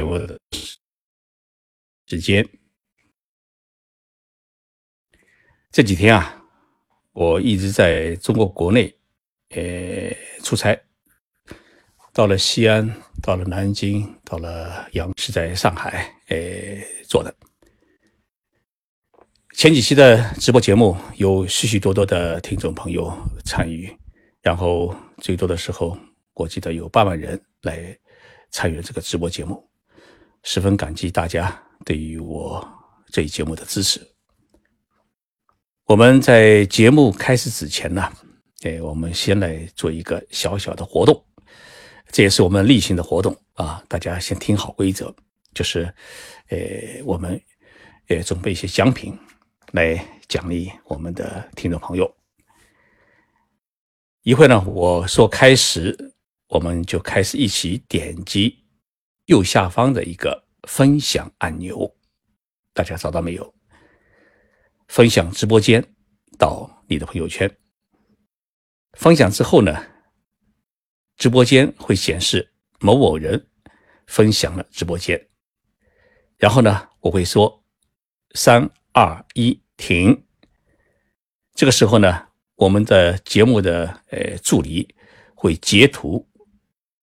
目的时间。这几天啊，我一直在中国国内，呃，出差，到了西安，到了南京，到了阳是在上海，呃，做的。前几期的直播节目有许许多多的听众朋友参与，然后最多的时候，我记得有八万人来参与这个直播节目，十分感激大家对于我这一节目的支持。我们在节目开始之前呢，哎，我们先来做一个小小的活动，这也是我们例行的活动啊，大家先听好规则，就是，呃，我们呃准备一些奖品。来奖励我们的听众朋友。一会呢，我说开始，我们就开始一起点击右下方的一个分享按钮，大家找到没有？分享直播间到你的朋友圈。分享之后呢，直播间会显示某某人分享了直播间，然后呢，我会说三二一。停。这个时候呢，我们的节目的呃助理会截图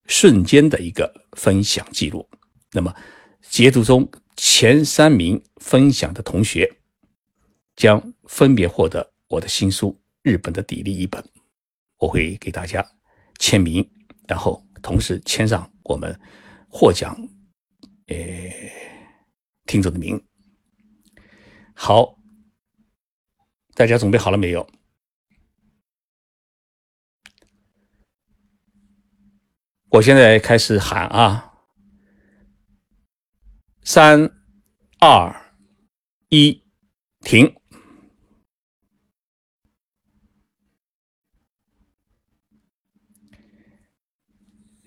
瞬间的一个分享记录。那么截图中前三名分享的同学将分别获得我的新书《日本的砥砺》一本，我会给大家签名，然后同时签上我们获奖呃听众的名。好。大家准备好了没有？我现在开始喊啊！三、二、一，停！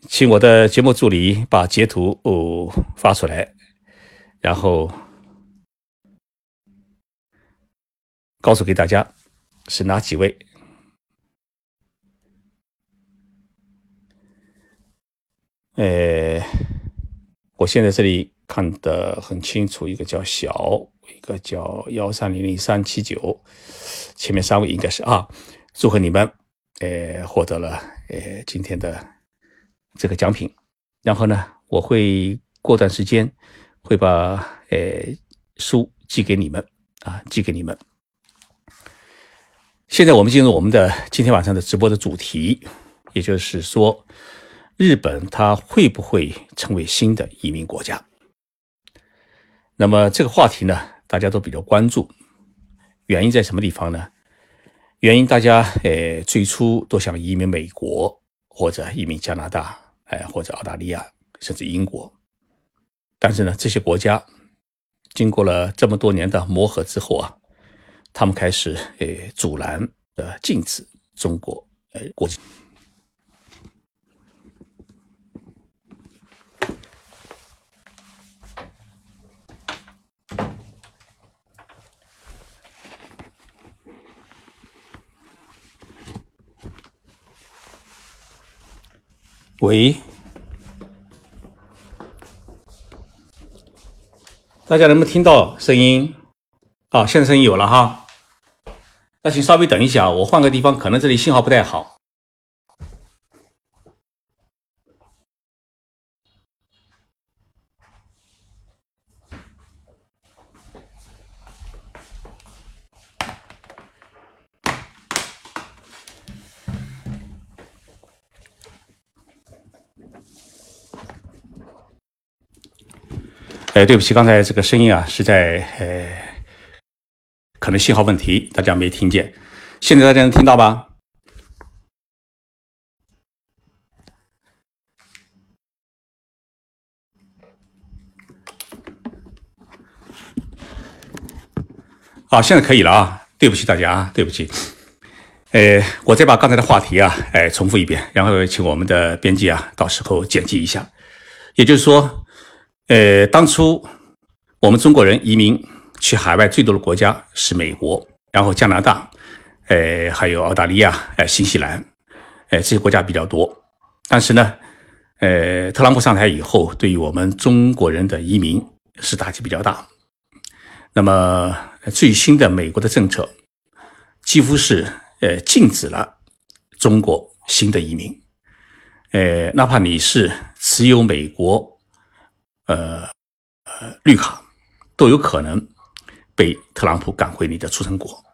请我的节目助理把截图哦发出来，然后。告诉给大家是哪几位？呃，我现在这里看得很清楚，一个叫小，一个叫幺三零零三七九，前面三位应该是啊，祝贺你们，呃，获得了呃今天的这个奖品。然后呢，我会过段时间会把呃书寄给你们啊，寄给你们。现在我们进入我们的今天晚上的直播的主题，也就是说，日本它会不会成为新的移民国家？那么这个话题呢，大家都比较关注，原因在什么地方呢？原因大家呃最初都想移民美国或者移民加拿大，哎或者澳大利亚甚至英国，但是呢这些国家经过了这么多年的磨合之后啊。他们开始诶阻拦呃禁止中国呃过境。喂，大家能不能听到声音？啊，现在声音有了哈。那请稍微等一下，我换个地方，可能这里信号不太好。哎，对不起，刚才这个声音啊，是在呃。可能信号问题，大家没听见。现在大家能听到吧？好，现在可以了啊！对不起大家啊，对不起。呃，我再把刚才的话题啊，哎，重复一遍，然后请我们的编辑啊，到时候剪辑一下。也就是说，呃，当初我们中国人移民。去海外最多的国家是美国，然后加拿大，呃，还有澳大利亚，呃，新西兰，呃，这些国家比较多。但是呢，呃，特朗普上台以后，对于我们中国人的移民是打击比较大。那么最新的美国的政策，几乎是呃禁止了中国新的移民，呃，哪怕你是持有美国呃呃绿卡，都有可能被特朗普赶回你的出生国。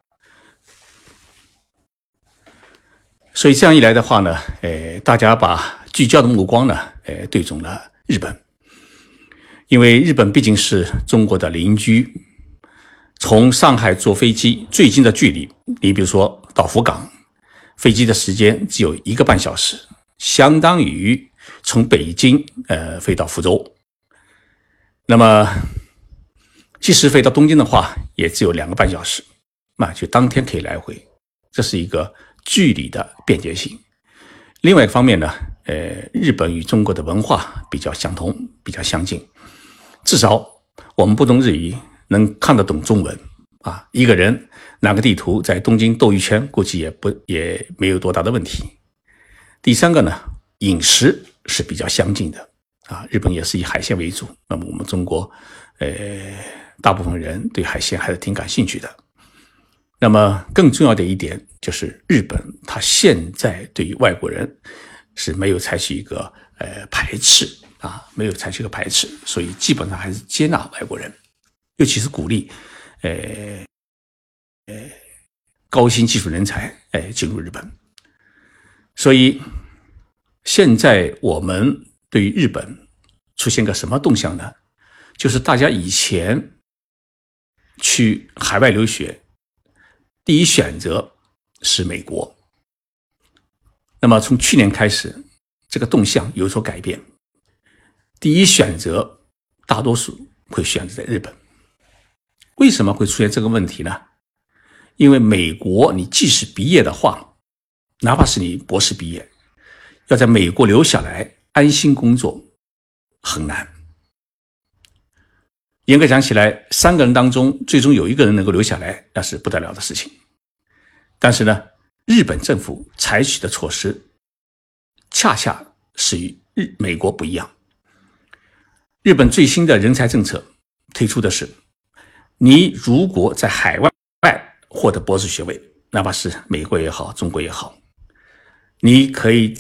所以这样一来的话呢，呃，大家把聚焦的目光呢，呃，对准了日本，因为日本毕竟是中国的邻居。从上海坐飞机最近的距离，你比如说到福冈，飞机的时间只有一个半小时，相当于从北京呃飞到福州。那么，即使飞到东京的话，也只有两个半小时，那就当天可以来回，这是一个距离的便捷性。另外一方面呢，呃，日本与中国的文化比较相同，比较相近，至少我们不懂日语。能看得懂中文啊，一个人拿个地图在东京兜一圈，估计也不也没有多大的问题。第三个呢，饮食是比较相近的啊，日本也是以海鲜为主，那么我们中国，呃，大部分人对海鲜还是挺感兴趣的。那么更重要的一点就是，日本它现在对于外国人是没有采取一个呃排斥啊，没有采取一个排斥，所以基本上还是接纳外国人。尤其是鼓励，呃，呃，高新技术人才，哎，进入日本。所以，现在我们对于日本出现个什么动向呢？就是大家以前去海外留学，第一选择是美国。那么从去年开始，这个动向有所改变，第一选择大多数会选择在日本。为什么会出现这个问题呢？因为美国，你即使毕业的话，哪怕是你博士毕业，要在美国留下来安心工作很难。严格讲起来，三个人当中最终有一个人能够留下来，那是不得了的事情。但是呢，日本政府采取的措施，恰恰是与日美国不一样。日本最新的人才政策推出的是。你如果在海外外获得博士学位，哪怕是美国也好，中国也好，你可以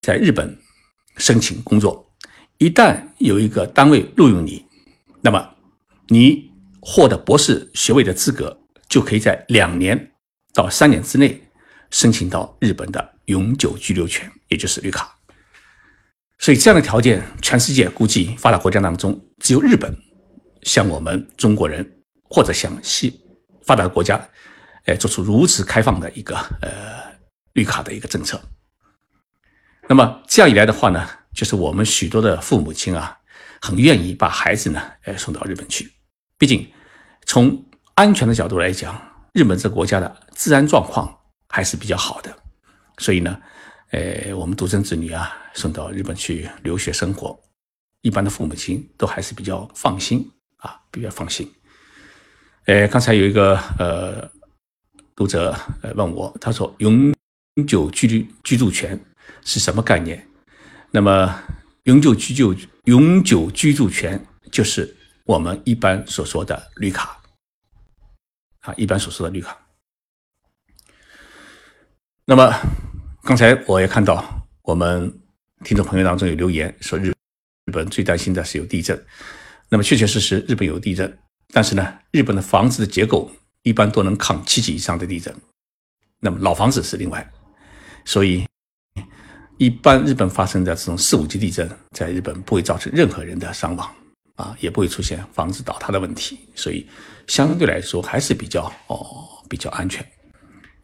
在日本申请工作。一旦有一个单位录用你，那么你获得博士学位的资格，就可以在两年到三年之内申请到日本的永久居留权，也就是绿卡。所以这样的条件，全世界估计发达国家当中只有日本。像我们中国人，或者像西发达国家，哎，做出如此开放的一个呃绿卡的一个政策，那么这样一来的话呢，就是我们许多的父母亲啊，很愿意把孩子呢，哎送到日本去。毕竟从安全的角度来讲，日本这个国家的治安状况还是比较好的，所以呢，呃，我们独生子女啊送到日本去留学生活，一般的父母亲都还是比较放心。啊，比较放心。呃，刚才有一个呃读者呃问我，他说“永久居住居住权”是什么概念？那么“永久居住永久居住权”就是我们一般所说的绿卡啊，一般所说的绿卡。那么刚才我也看到我们听众朋友当中有留言说，日日本最担心的是有地震。那么确确实实，日本有地震，但是呢，日本的房子的结构一般都能抗七级以上的地震。那么老房子是另外，所以一般日本发生的这种四五级地震，在日本不会造成任何人的伤亡啊，也不会出现房子倒塌的问题，所以相对来说还是比较哦比较安全。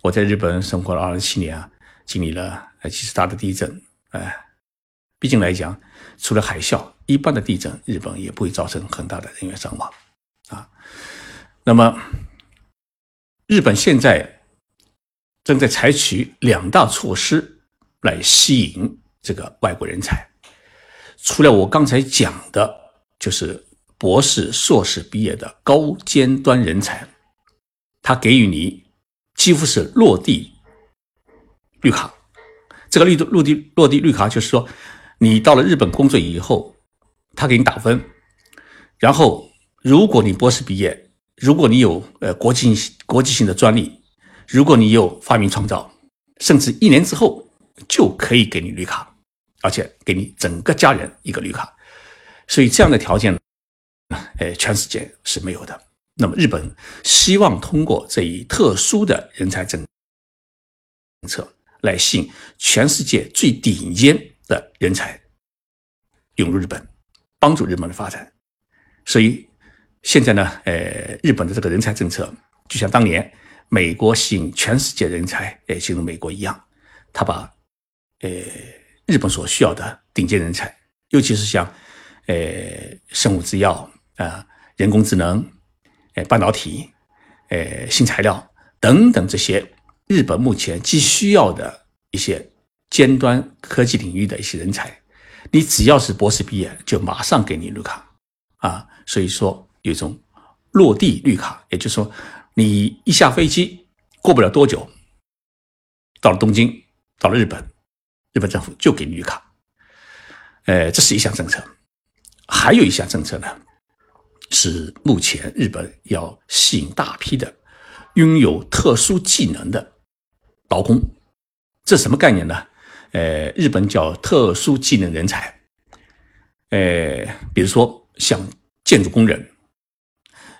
我在日本生活了二十七年啊，经历了几十大的地震，哎，毕竟来讲。除了海啸，一般的地震，日本也不会造成很大的人员伤亡，啊，那么日本现在正在采取两大措施来吸引这个外国人才，除了我刚才讲的，就是博士、硕士毕业的高尖端人才，他给予你几乎是落地绿卡，这个绿落地落地绿卡就是说。你到了日本工作以后，他给你打分，然后如果你博士毕业，如果你有呃国际国际性的专利，如果你有发明创造，甚至一年之后就可以给你绿卡，而且给你整个家人一个绿卡。所以这样的条件，呃，全世界是没有的。那么日本希望通过这一特殊的人才政策来吸引全世界最顶尖的人才涌入日本，帮助日本的发展。所以现在呢，呃，日本的这个人才政策就像当年美国吸引全世界人才呃进入美国一样，他把呃日本所需要的顶尖人才，尤其是像呃生物制药啊、人工智能。呃，半导体，呃，新材料等等这些日本目前急需要的一些尖端科技领域的一些人才，你只要是博士毕业，就马上给你绿卡啊。所以说有一种落地绿卡，也就是说你一下飞机，过不了多久，到了东京，到了日本，日本政府就给绿卡。呃，这是一项政策，还有一项政策呢。是目前日本要吸引大批的拥有特殊技能的劳工，这什么概念呢？呃，日本叫特殊技能人才。呃，比如说像建筑工人，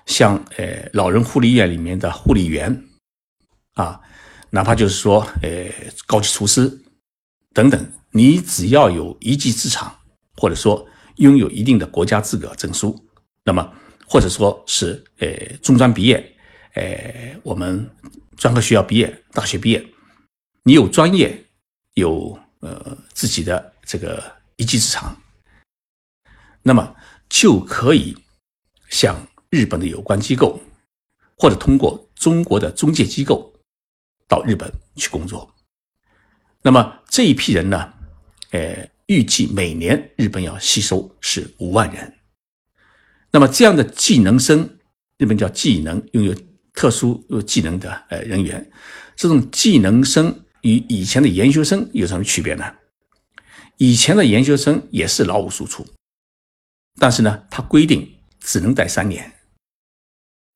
像呃老人护理院里面的护理员，啊，哪怕就是说呃高级厨师等等，你只要有一技之长，或者说拥有一定的国家资格证书，那么。或者说是呃中专毕业，呃我们专科学校毕业、大学毕业，你有专业，有呃自己的这个一技之长，那么就可以向日本的有关机构，或者通过中国的中介机构到日本去工作。那么这一批人呢，呃预计每年日本要吸收是五万人。那么这样的技能生，日本叫技能，拥有特殊技能的呃人员，这种技能生与以前的研究生有什么区别呢？以前的研究生也是劳务输出，但是呢，他规定只能待三年，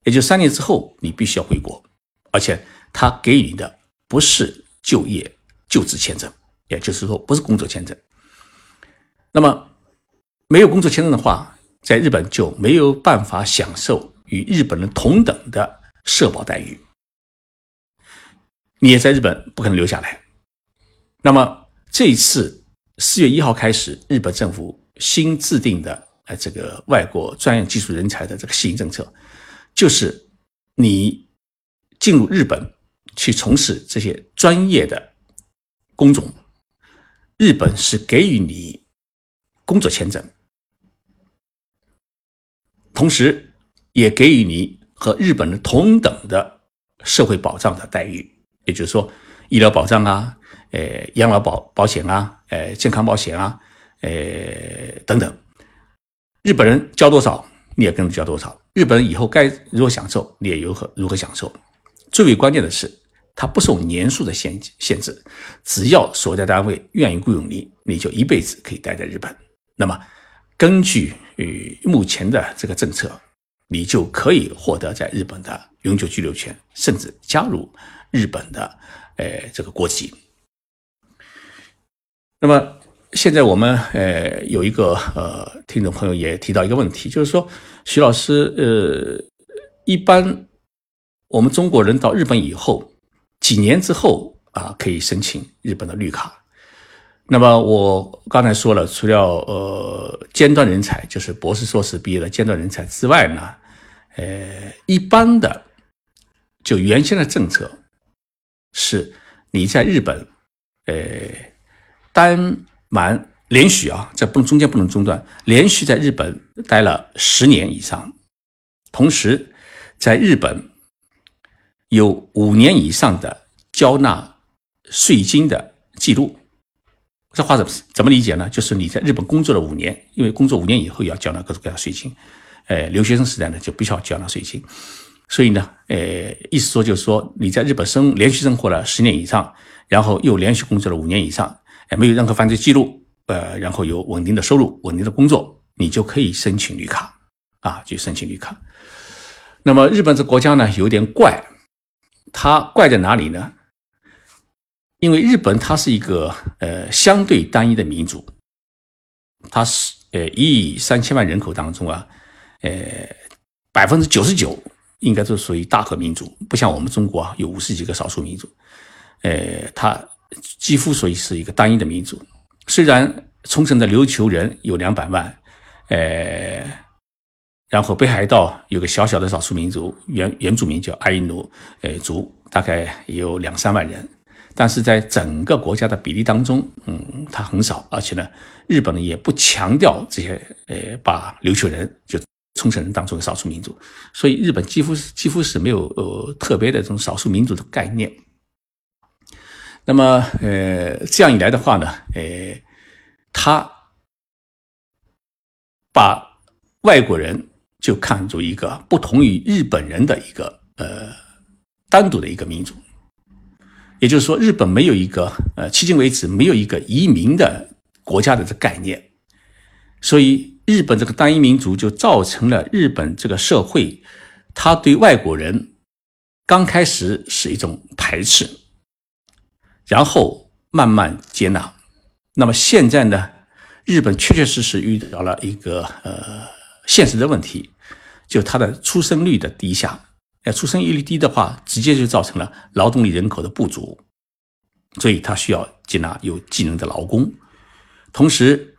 也就三年之后你必须要回国，而且他给予的不是就业就职签证，也就是说不是工作签证。那么没有工作签证的话。在日本就没有办法享受与日本人同等的社保待遇，你也在日本不可能留下来。那么这一次四月一号开始，日本政府新制定的呃这个外国专业技术人才的这个吸引政策，就是你进入日本去从事这些专业的工种，日本是给予你工作签证。同时，也给予你和日本人同等的社会保障的待遇，也就是说，医疗保障啊，呃，养老保保险啊，呃，健康保险啊，呃，等等。日本人交多少，你也跟着交多少。日本人以后该如何享受，你也如何如何享受。最为关键的是，它不受年数的限限制，只要所在单位愿意雇佣你，你就一辈子可以待在日本。那么，根据与目前的这个政策，你就可以获得在日本的永久居留权，甚至加入日本的呃这个国籍。那么现在我们呃有一个呃听众朋友也提到一个问题，就是说徐老师呃一般我们中国人到日本以后几年之后啊可以申请日本的绿卡。那么我刚才说了，除了呃尖端人才，就是博士、硕士毕业的尖端人才之外呢，呃，一般的就原先的政策是，你在日本，呃，单满连续啊，这不中间不能中断，连续在日本待了十年以上，同时在日本有五年以上的交纳税金的记录。这话怎么怎么理解呢？就是你在日本工作了五年，因为工作五年以后要缴纳各种各样的税金，呃，留学生时代呢就必须要缴纳税金，所以呢，呃，意思说就是说你在日本生连续生活了十年以上，然后又连续工作了五年以上，哎，没有任何犯罪记录，呃，然后有稳定的收入、稳定的工作，你就可以申请绿卡啊，去申请绿卡。那么日本这国家呢，有点怪，它怪在哪里呢？因为日本它是一个呃相对单一的民族，它是呃一亿三千万人口当中啊，呃百分之九十九应该都属于大和民族，不像我们中国啊有五十几个少数民族，呃它几乎属于是一个单一的民族。虽然冲绳的琉球人有两百万，呃，然后北海道有个小小的少数民族原原住民叫阿伊努呃族，大概有两三万人。但是在整个国家的比例当中，嗯，它很少，而且呢，日本也不强调这些，呃，把琉球人就冲绳人当做少数民族，所以日本几乎是几乎是没有呃特别的这种少数民族的概念。那么，呃，这样一来的话呢，呃，他把外国人就看作一个不同于日本人的一个呃单独的一个民族。也就是说，日本没有一个呃，迄今为止没有一个移民的国家的这概念，所以日本这个单一民族就造成了日本这个社会，他对外国人刚开始是一种排斥，然后慢慢接纳。那么现在呢，日本确确实实遇到了一个呃现实的问题，就它的出生率的低下。哎，出生率低的话，直接就造成了劳动力人口的不足，所以他需要接纳有技能的劳工。同时，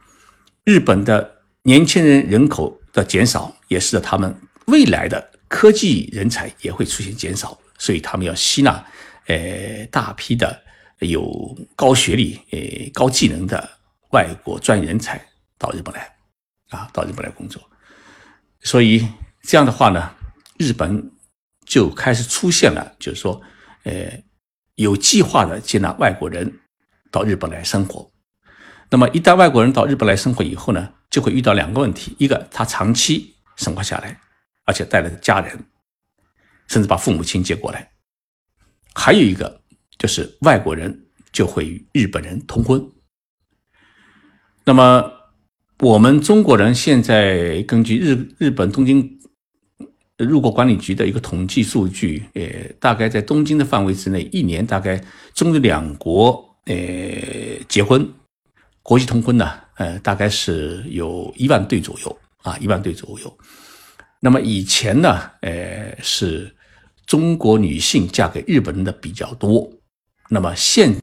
日本的年轻人人口的减少，也使得他们未来的科技人才也会出现减少，所以他们要吸纳呃大批的有高学历、呃高技能的外国专业人才到日本来，啊，到日本来工作。所以这样的话呢，日本。就开始出现了，就是说，呃，有计划的接纳外国人到日本来生活。那么，一旦外国人到日本来生活以后呢，就会遇到两个问题：一个，他长期生活下来，而且带来的家人，甚至把父母亲接过来；还有一个，就是外国人就会与日本人通婚。那么，我们中国人现在根据日日本东京。入国管理局的一个统计数据，呃，大概在东京的范围之内，一年大概中日两国呃结婚，国际通婚呢，呃，大概是有一万对左右啊，一万对左右。那么以前呢，呃，是中国女性嫁给日本人的比较多，那么现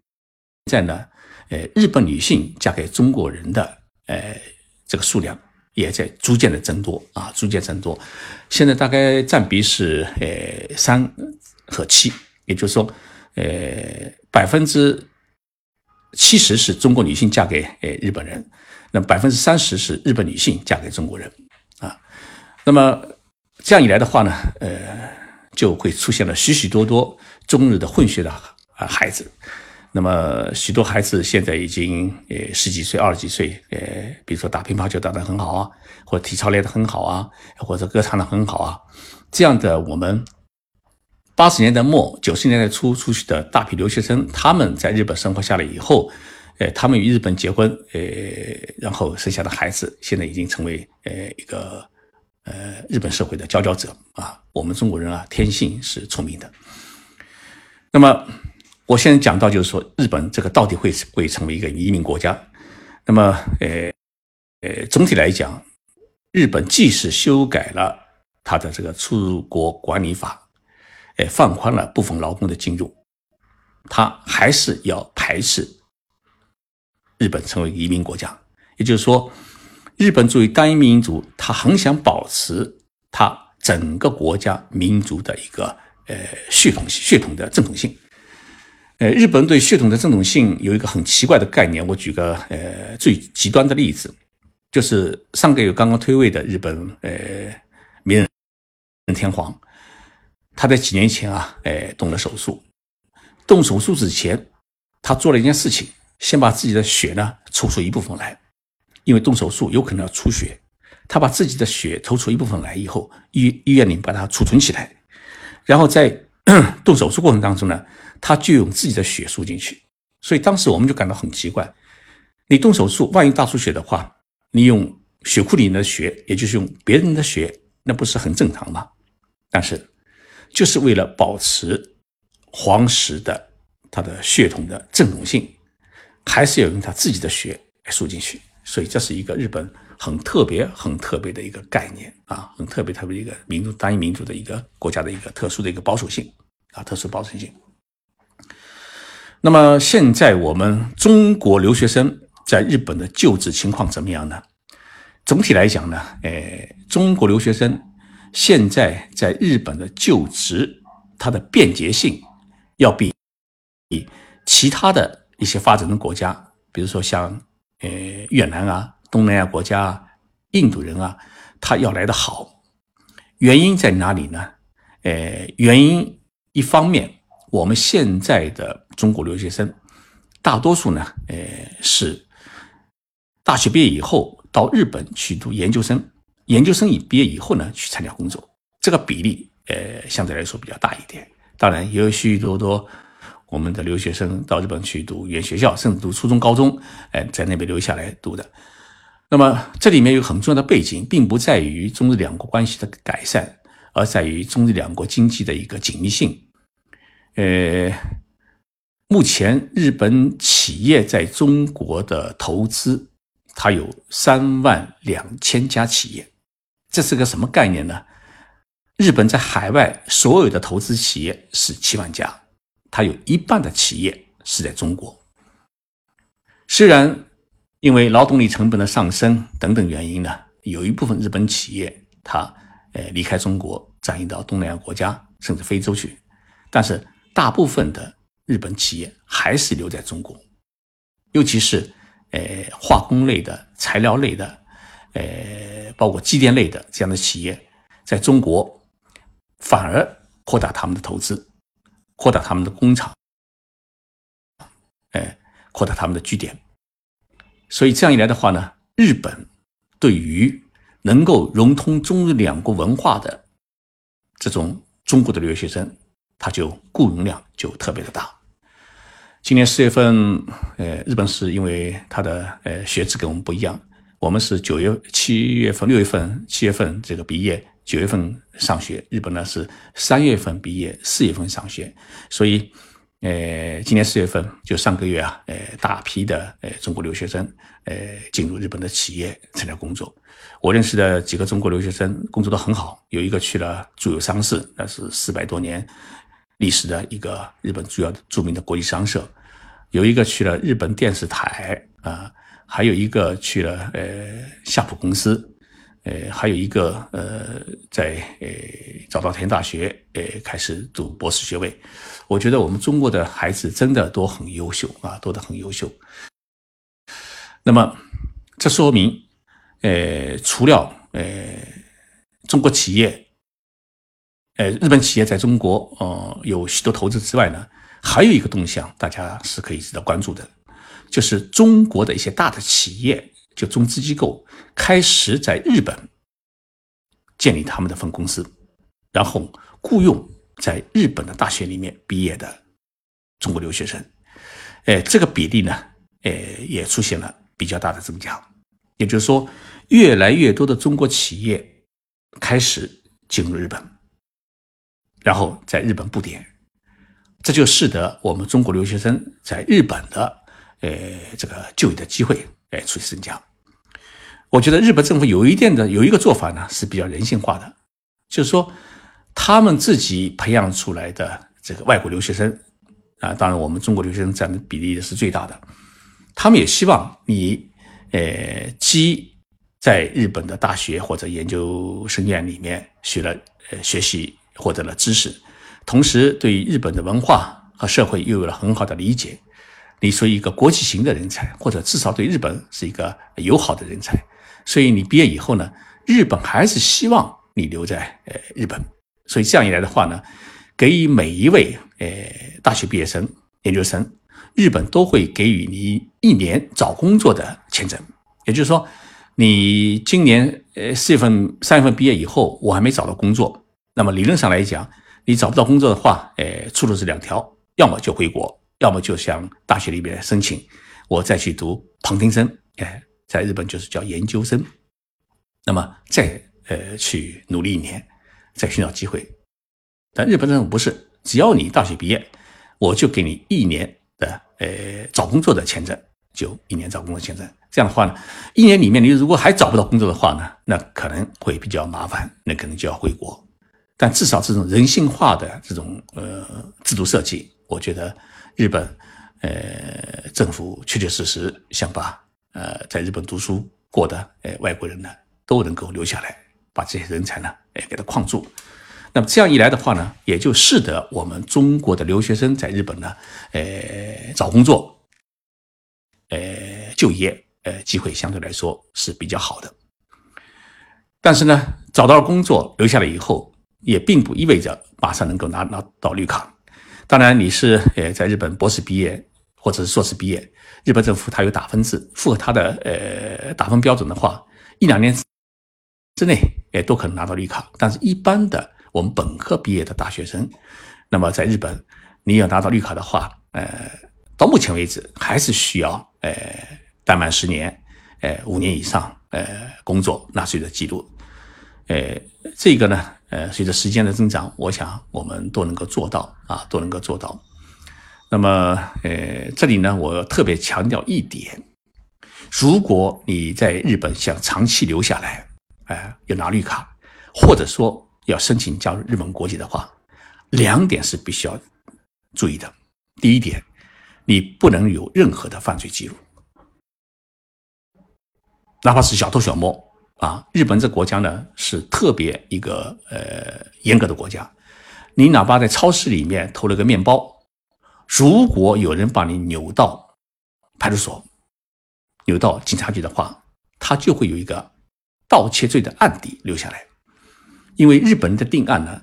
在呢，呃，日本女性嫁给中国人的，呃，这个数量。也在逐渐的增多啊，逐渐增多。现在大概占比是呃三和七，也就是说，呃百分之七十是中国女性嫁给呃日本人，那百分之三十是日本女性嫁给中国人啊。那么这样一来的话呢，呃就会出现了许许多多中日的混血的啊孩子。那么许多孩子现在已经呃十几岁、二十几岁，呃，比如说打乒乓球打得很好啊，或者体操练得很好啊，或者歌唱得很好啊，这样的我们八十年代末、九十年代初出去的大批留学生，他们在日本生活下来以后，呃，他们与日本结婚，呃，然后生下的孩子，现在已经成为呃一个呃日本社会的佼佼者啊。我们中国人啊，天性是聪明的，那么。我现在讲到，就是说，日本这个到底会会成为一个移民国家？那么，呃，呃，总体来讲，日本即使修改了它的这个出入国管理法，呃，放宽了部分劳工的进入，它还是要排斥日本成为移民国家。也就是说，日本作为单一民族，他很想保持他整个国家民族的一个呃血统血统的正统性。呃，日本对血统的正统性有一个很奇怪的概念。我举个呃最极端的例子，就是上个月刚刚退位的日本呃明仁天皇，他在几年前啊，哎动了手术。动手术之前，他做了一件事情，先把自己的血呢抽出一部分来，因为动手术有可能要出血。他把自己的血抽出一部分来以后，医医院里把它储存起来，然后在 动手术过程当中呢。他就用自己的血输进去，所以当时我们就感到很奇怪，你动手术，万一大出血的话，你用血库里的血，也就是用别人的血，那不是很正常吗？但是，就是为了保持黄石的它的血统的正统性，还是要用他自己的血输进去。所以，这是一个日本很特别、很特别的一个概念啊，很特别、特别一个民族单一民族的一个国家的一个特殊的一个保守性啊，特殊保守性。那么，现在我们中国留学生。在日本的就职情况怎么样呢？总体来讲呢，呃，中国留学生现在在日本的就职，它的便捷性要比比其他的一些发展中国家，比如说像呃越南啊、东南亚国家、印度人啊，他要来的好。原因在哪里呢？呃，原因一方面，我们现在的中国留学生大多数呢，呃是。大学毕业以后到日本去读研究生，研究生一毕业以后呢去参加工作，这个比例呃相对来说比较大一点。当然也有许许多多我们的留学生到日本去读原学校，甚至读初中、高中，哎，在那边留下来读的。那么这里面有很重要的背景，并不在于中日两国关系的改善，而在于中日两国经济的一个紧密性。呃，目前日本企业在中国的投资。它有三万两千家企业，这是个什么概念呢？日本在海外所有的投资企业是七万家，它有一半的企业是在中国。虽然因为劳动力成本的上升等等原因呢，有一部分日本企业它呃离开中国，转移到东南亚国家甚至非洲去，但是大部分的日本企业还是留在中国，尤其是。呃，化工类的、材料类的，呃，包括机电类的这样的企业，在中国反而扩大他们的投资，扩大他们的工厂，哎，扩大他们的据点。所以这样一来的话呢，日本对于能够融通中日两国文化的这种中国的留学生，他就雇佣量就特别的大。今年四月份，呃，日本是因为它的呃学制跟我们不一样，我们是九月、七月份、六月份、七月份这个毕业，九月份上学。日本呢是三月份毕业，四月份上学。所以，呃，今年四月份就上个月啊，呃，大批的呃中国留学生呃进入日本的企业参加工作。我认识的几个中国留学生工作都很好，有一个去了住友商事，那是四百多年。历史的一个日本主要著名的国际商社，有一个去了日本电视台啊，还有一个去了呃夏普公司，呃还有一个呃在呃早稻田大学呃开始读博士学位。我觉得我们中国的孩子真的都很优秀啊，都的很优秀。那么这说明，呃除了呃中国企业。呃，日本企业在中国，呃，有许多投资之外呢，还有一个动向，大家是可以值得关注的，就是中国的一些大的企业，就中资机构开始在日本建立他们的分公司，然后雇佣在日本的大学里面毕业的中国留学生，呃，这个比例呢，呃，也出现了比较大的增加，也就是说，越来越多的中国企业开始进入日本。然后在日本布点，这就使得我们中国留学生在日本的呃这个就业的机会哎出现增加。我觉得日本政府有一定的有一个做法呢是比较人性化的，就是说他们自己培养出来的这个外国留学生啊，当然我们中国留学生占的比例是最大的，他们也希望你呃基在日本的大学或者研究生院里面学了呃学习。获得了知识，同时对日本的文化和社会又有了很好的理解。你属于一个国际型的人才，或者至少对日本是一个友好的人才。所以你毕业以后呢，日本还是希望你留在呃日本。所以这样一来的话呢，给予每一位呃大学毕业生、研究生，日本都会给予你一年找工作的签证。也就是说，你今年呃四月份、三月份毕业以后，我还没找到工作。那么理论上来讲，你找不到工作的话，呃，出路是两条，要么就回国，要么就向大学里边申请，我再去读旁听生，哎，在日本就是叫研究生。那么再呃去努力一年，再寻找机会。但日本政府不是，只要你大学毕业，我就给你一年的呃找工作的签证，就一年找工作签证。这样的话呢，一年里面你如果还找不到工作的话呢，那可能会比较麻烦，那可能就要回国。但至少这种人性化的这种呃制度设计，我觉得日本呃政府确确实实想把呃在日本读书过的呃外国人呢都能够留下来，把这些人才呢哎给他框住。那么这样一来的话呢，也就使得我们中国的留学生在日本呢，呃找工作，呃就业呃机会相对来说是比较好的。但是呢，找到了工作留下来以后。也并不意味着马上能够拿拿到绿卡。当然，你是呃在日本博士毕业或者是硕士毕业，日本政府它有打分制，符合它的呃打分标准的话，一两年之内也都可能拿到绿卡。但是，一般的我们本科毕业的大学生，那么在日本你要拿到绿卡的话，呃，到目前为止还是需要呃待满十年，呃五年以上呃工作纳税的记录，呃这个呢。呃，随着时间的增长，我想我们都能够做到啊，都能够做到。那么，呃，这里呢，我要特别强调一点：如果你在日本想长期留下来，哎，要拿绿卡，或者说要申请加入日本国籍的话，两点是必须要注意的。第一点，你不能有任何的犯罪记录，哪怕是小偷小摸。啊，日本这国家呢是特别一个呃严格的国家，你哪怕在超市里面偷了个面包，如果有人把你扭到派出所、扭到警察局的话，他就会有一个盗窃罪的案底留下来。因为日本人的定案呢，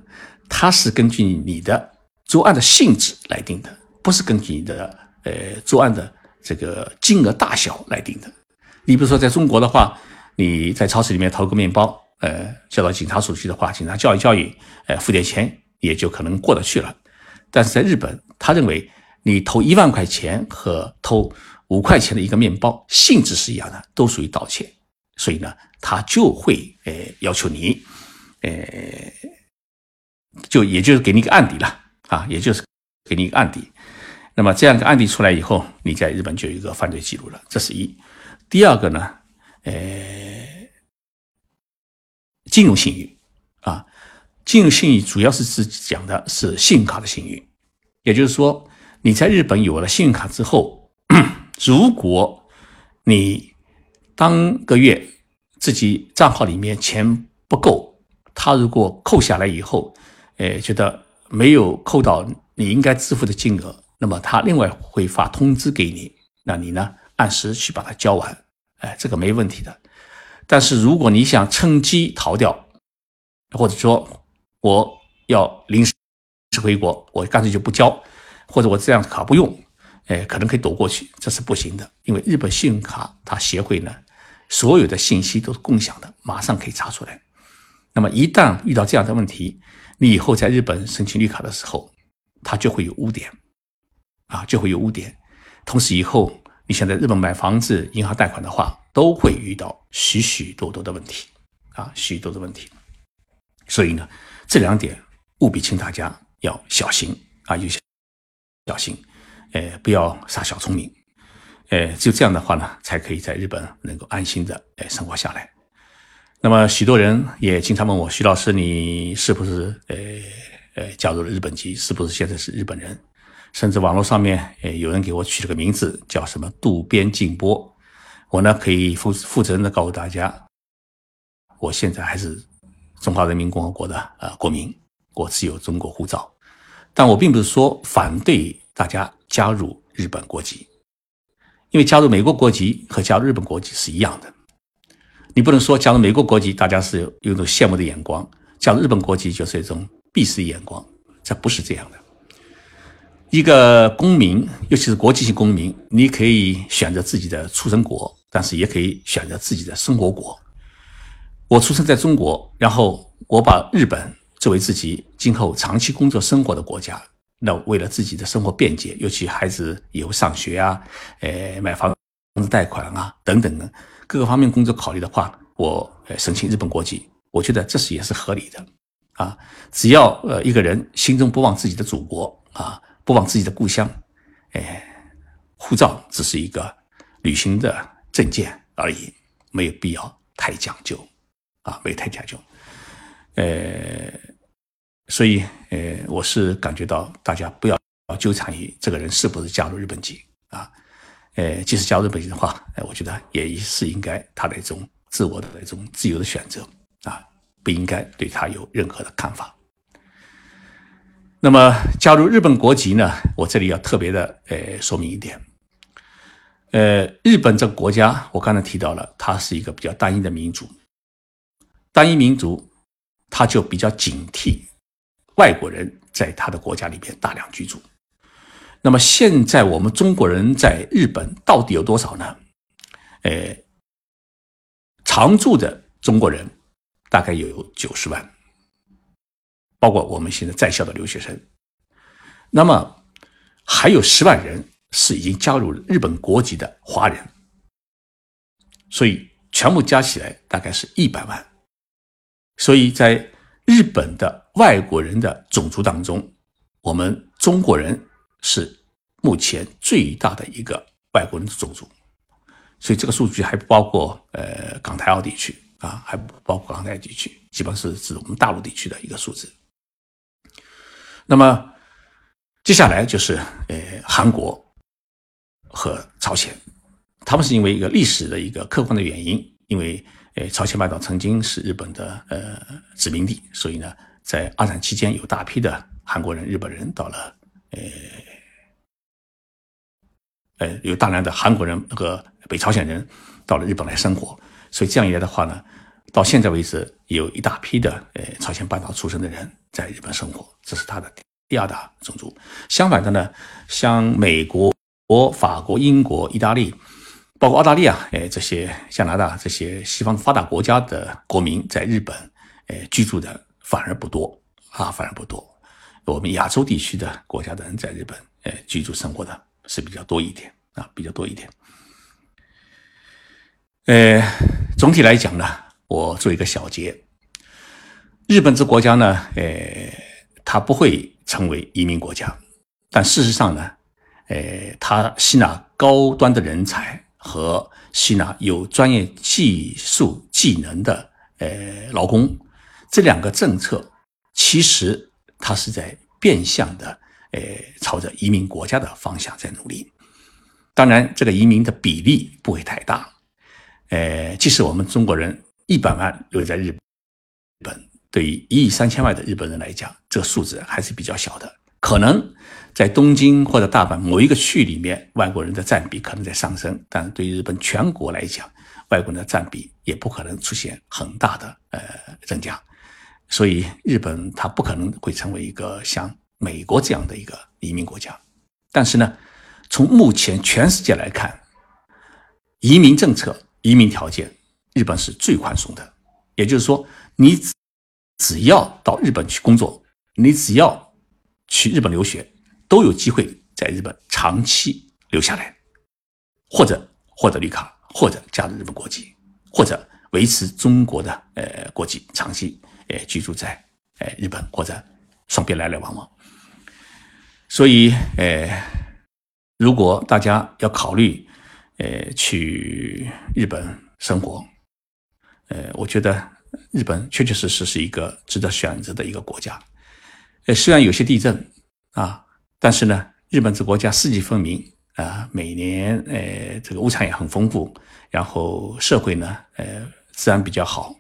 他是根据你的作案的性质来定的，不是根据你的呃作案的这个金额大小来定的。你比如说在中国的话。你在超市里面偷个面包，呃，交到警察署去的话，警察教育教育，呃，付点钱也就可能过得去了。但是在日本，他认为你偷一万块钱和偷五块钱的一个面包性质是一样的，都属于盗窃，所以呢，他就会呃要求你，呃，就也就是给你一个案底了啊，也就是给你一个案底。那么这样一个案底出来以后，你在日本就有一个犯罪记录了，这是一。第二个呢？呃，金融信誉啊，金融信誉主要是指讲的是信用卡的信誉，也就是说，你在日本有了信用卡之后，如果你当个月自己账号里面钱不够，他如果扣下来以后，呃，觉得没有扣到你应该支付的金额，那么他另外会发通知给你，那你呢按时去把它交完。哎，这个没问题的。但是如果你想趁机逃掉，或者说我要临时回国，我干脆就不交，或者我这样卡不用，哎，可能可以躲过去，这是不行的。因为日本信用卡它协会呢，所有的信息都是共享的，马上可以查出来。那么一旦遇到这样的问题，你以后在日本申请绿卡的时候，它就会有污点，啊，就会有污点。同时以后。你想在日本买房子、银行贷款的话，都会遇到许许多多的问题啊，许多的问题。所以呢，这两点务必请大家要小心啊，有些小心，呃，不要耍小聪明，呃，只有这样的话呢，才可以在日本能够安心的呃生活下来。那么，许多人也经常问我，徐老师，你是不是呃呃加入了日本籍？是不是现在是日本人？甚至网络上面，诶，有人给我取了个名字，叫什么渡边静波。我呢，可以负负责任的告诉大家，我现在还是中华人民共和国的呃国民，我持有中国护照。但我并不是说反对大家加入日本国籍，因为加入美国国籍和加入日本国籍是一样的。你不能说加入美国国籍，大家是有一种羡慕的眼光；加入日本国籍就是一种鄙视的眼光，这不是这样的。一个公民，尤其是国际性公民，你可以选择自己的出生国，但是也可以选择自己的生活国。我出生在中国，然后我把日本作为自己今后长期工作生活的国家，那为了自己的生活便捷，尤其孩子以后上学啊，呃，买房子贷款啊等等的各个方面工作考虑的话，我申请日本国籍，我觉得这是也是合理的啊。只要呃一个人心中不忘自己的祖国啊，不忘自己的故乡，哎，护照只是一个旅行的证件而已，没有必要太讲究啊，没太讲究，呃。所以，呃，我是感觉到大家不要纠缠于这个人是不是加入日本籍啊，呃，即使加入日本籍的话，哎，我觉得也是应该他的一种自我的一种自由的选择啊，不应该对他有任何的看法。那么，加入日本国籍呢，我这里要特别的呃说明一点，呃，日本这个国家，我刚才提到了，它是一个比较单一的民族，单一民族，他就比较警惕。外国人在他的国家里边大量居住，那么现在我们中国人在日本到底有多少呢？呃，常住的中国人大概有九十万，包括我们现在在校的留学生。那么还有十万人是已经加入日本国籍的华人，所以全部加起来大概是一百万。所以在日本的外国人的种族当中，我们中国人是目前最大的一个外国人的种族，所以这个数据还不包括呃港台澳地区啊，还不包括港台地区，基本上是指我们大陆地区的一个数字。那么接下来就是呃韩国和朝鲜，他们是因为一个历史的一个客观的原因，因为。呃，朝鲜半岛曾经是日本的呃殖民地，所以呢，在二战期间有大批的韩国人、日本人到了，呃，呃，有大量的韩国人和北朝鲜人到了日本来生活，所以这样一来的话呢，到现在为止，有一大批的呃朝鲜半岛出生的人在日本生活，这是他的第二大种族。相反的呢，像美国、法国、英国、意大利。包括澳大利亚，哎，这些加拿大这些西方发达国家的国民在日本，哎，居住的反而不多啊，反而不多。我们亚洲地区的国家的人在日本，哎，居住生活的是比较多一点啊，比较多一点。呃，总体来讲呢，我做一个小结：日本这国家呢，呃，它不会成为移民国家，但事实上呢，呃，它吸纳高端的人才。和吸纳有专业技术技能的呃劳工，这两个政策其实它是在变相的呃朝着移民国家的方向在努力。当然，这个移民的比例不会太大，呃，即使我们中国人一百万留在日本，对于一亿三千万的日本人来讲，这个数字还是比较小的，可能。在东京或者大阪某一个区里面，外国人的占比可能在上升，但是对于日本全国来讲，外国人的占比也不可能出现很大的呃增加，所以日本它不可能会成为一个像美国这样的一个移民国家。但是呢，从目前全世界来看，移民政策、移民条件，日本是最宽松的。也就是说，你只要到日本去工作，你只要去日本留学。都有机会在日本长期留下来，或者获得绿卡，或者加入日本国籍，或者维持中国的呃国籍，长期呃居住在呃日本，或者双边来来往往。所以呃，如果大家要考虑呃去日本生活，呃，我觉得日本确确实实是一个值得选择的一个国家。呃，虽然有些地震啊。但是呢，日本这国家四季分明啊，每年呃这个物产也很丰富，然后社会呢呃治安比较好，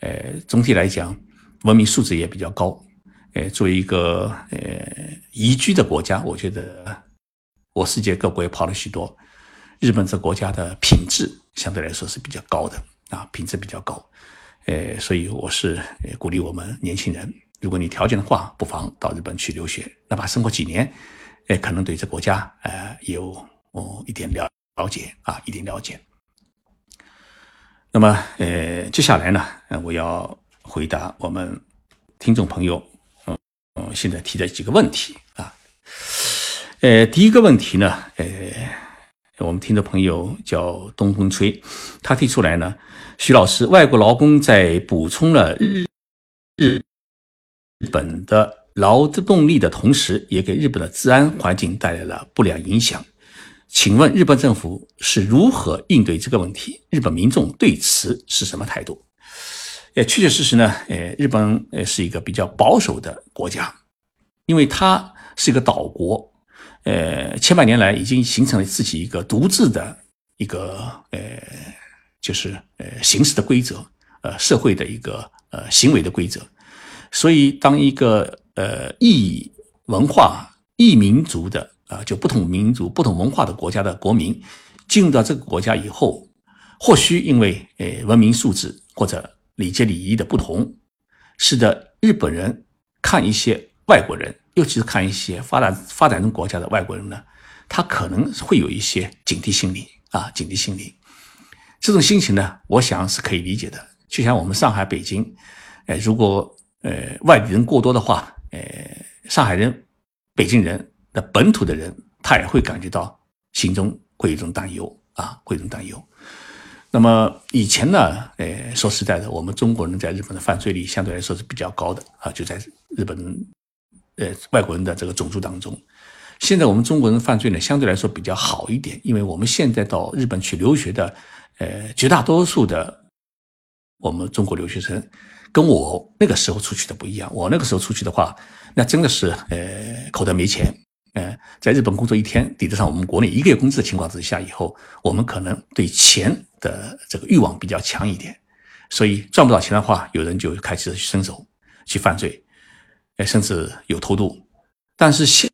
呃总体来讲文明素质也比较高，呃作为一个呃宜居的国家，我觉得我世界各国也跑了许多，日本这国家的品质相对来说是比较高的啊，品质比较高，呃所以我是鼓励我们年轻人。如果你条件的话，不妨到日本去留学，哪怕生活几年，呃，可能对这国家呃有哦一点了了解啊，一点了解。那么呃，接下来呢，我要回答我们听众朋友嗯嗯现在提的几个问题啊。呃，第一个问题呢，呃，我们听的朋友叫东风吹，他提出来呢，徐老师，外国劳工在补充了日日本的劳动力的同时，也给日本的治安环境带来了不良影响。请问日本政府是如何应对这个问题？日本民众对此是什么态度？呃，确确实实呢，呃，日本呃是一个比较保守的国家，因为它是一个岛国，呃，千百年来已经形成了自己一个独自的一个呃，就是呃行事的规则，呃，社会的一个呃行为的规则。所以，当一个呃异文化、异民族的啊，就不同民族、不同文化的国家的国民进入到这个国家以后，或许因为呃文明素质或者礼节礼仪的不同，使得日本人看一些外国人，尤其是看一些发展发展中国家的外国人呢，他可能会有一些警惕心理啊，警惕心理。这种心情呢，我想是可以理解的。就像我们上海、北京，呃，如果呃外地人过多的话，呃，上海人、北京人的本土的人，他也会感觉到心中会有一种担忧啊，会有一种担忧。那么以前呢，呃，说实在的，我们中国人在日本的犯罪率相对来说是比较高的啊，就在日本，呃，外国人的这个种族当中。现在我们中国人犯罪呢，相对来说比较好一点，因为我们现在到日本去留学的，呃，绝大多数的我们中国留学生，跟我那个时候出去的不一样。我那个时候出去的话，那真的是呃，口袋没钱。呃，在日本工作一天抵得上我们国内一个月工资的情况之下，以后我们可能对钱的这个欲望比较强一点，所以赚不到钱的话，有人就开始伸手去犯罪，呃，甚至有偷渡。但是现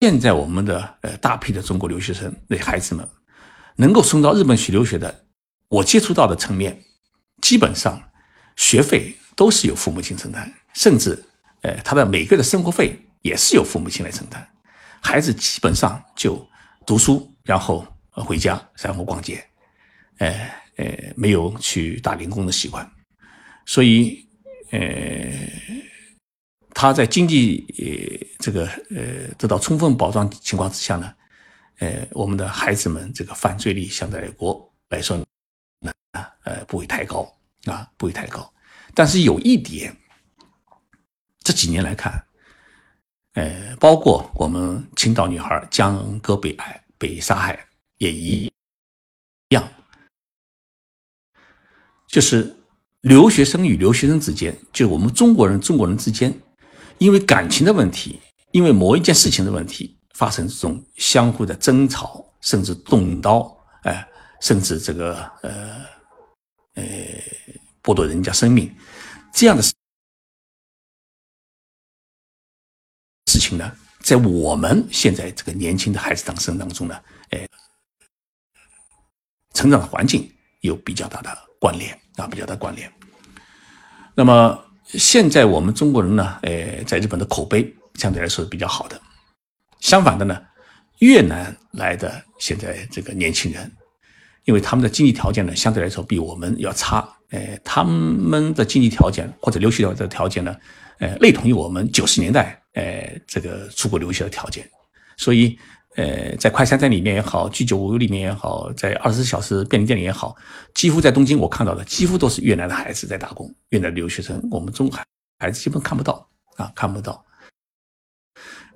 现在我们的呃大批的中国留学生那孩子们能够送到日本去留学的，我接触到的层面，基本上学费都是由父母亲承担，甚至呃他的每个月的生活费也是由父母亲来承担。孩子基本上就读书，然后回家，然后逛街，呃呃，没有去打零工的习惯，所以呃，他在经济呃这个呃得到充分保障情况之下呢，呃，我们的孩子们这个犯罪率相对来国来说，那呃不会太高啊，不会太高，但是有一点，这几年来看。呃，包括我们青岛女孩江歌被爱被杀害也一样，就是留学生与留学生之间，就是我们中国人中国人之间，因为感情的问题，因为某一件事情的问题，发生这种相互的争吵，甚至动刀，哎，甚至这个呃呃剥夺人家生命这样的事。事情呢，在我们现在这个年轻的孩子当生当中呢，哎，成长的环境有比较大的关联啊，比较大的关联。那么现在我们中国人呢，哎，在日本的口碑相对来说是比较好的。相反的呢，越南来的现在这个年轻人，因为他们的经济条件呢，相对来说比我们要差，哎，他们的经济条件或者留学的条件呢，呃，类同于我们九十年代。呃，这个出国留学的条件，所以，呃，在快餐店里面也好，居酒屋里面也好，在二十四小时便利店里也好，几乎在东京我看到的，几乎都是越南的孩子在打工，越南留学生，我们中海孩子基本看不到啊，看不到。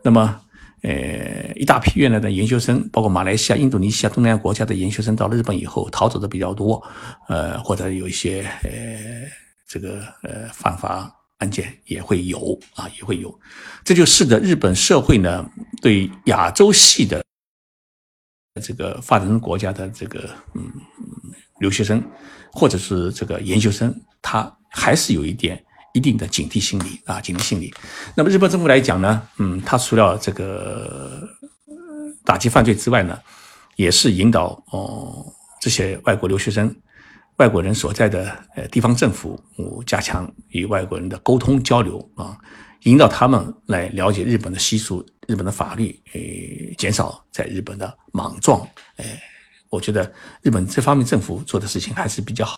那么，呃，一大批越南的研究生，包括马来西亚、印度尼西亚、东南亚国家的研究生到了日本以后，逃走的比较多，呃，或者有一些呃，这个呃犯法。案件也会有啊，也会有，这就使得日本社会呢，对亚洲系的这个发展中国家的这个嗯留学生或者是这个研究生，他还是有一点一定的警惕心理啊，警惕心理。那么日本政府来讲呢，嗯，他除了这个打击犯罪之外呢，也是引导哦这些外国留学生。外国人所在的呃地方政府，我加强与外国人的沟通交流啊，引导他们来了解日本的习俗、日本的法律，呃，减少在日本的莽撞。呃，我觉得日本这方面政府做的事情还是比较好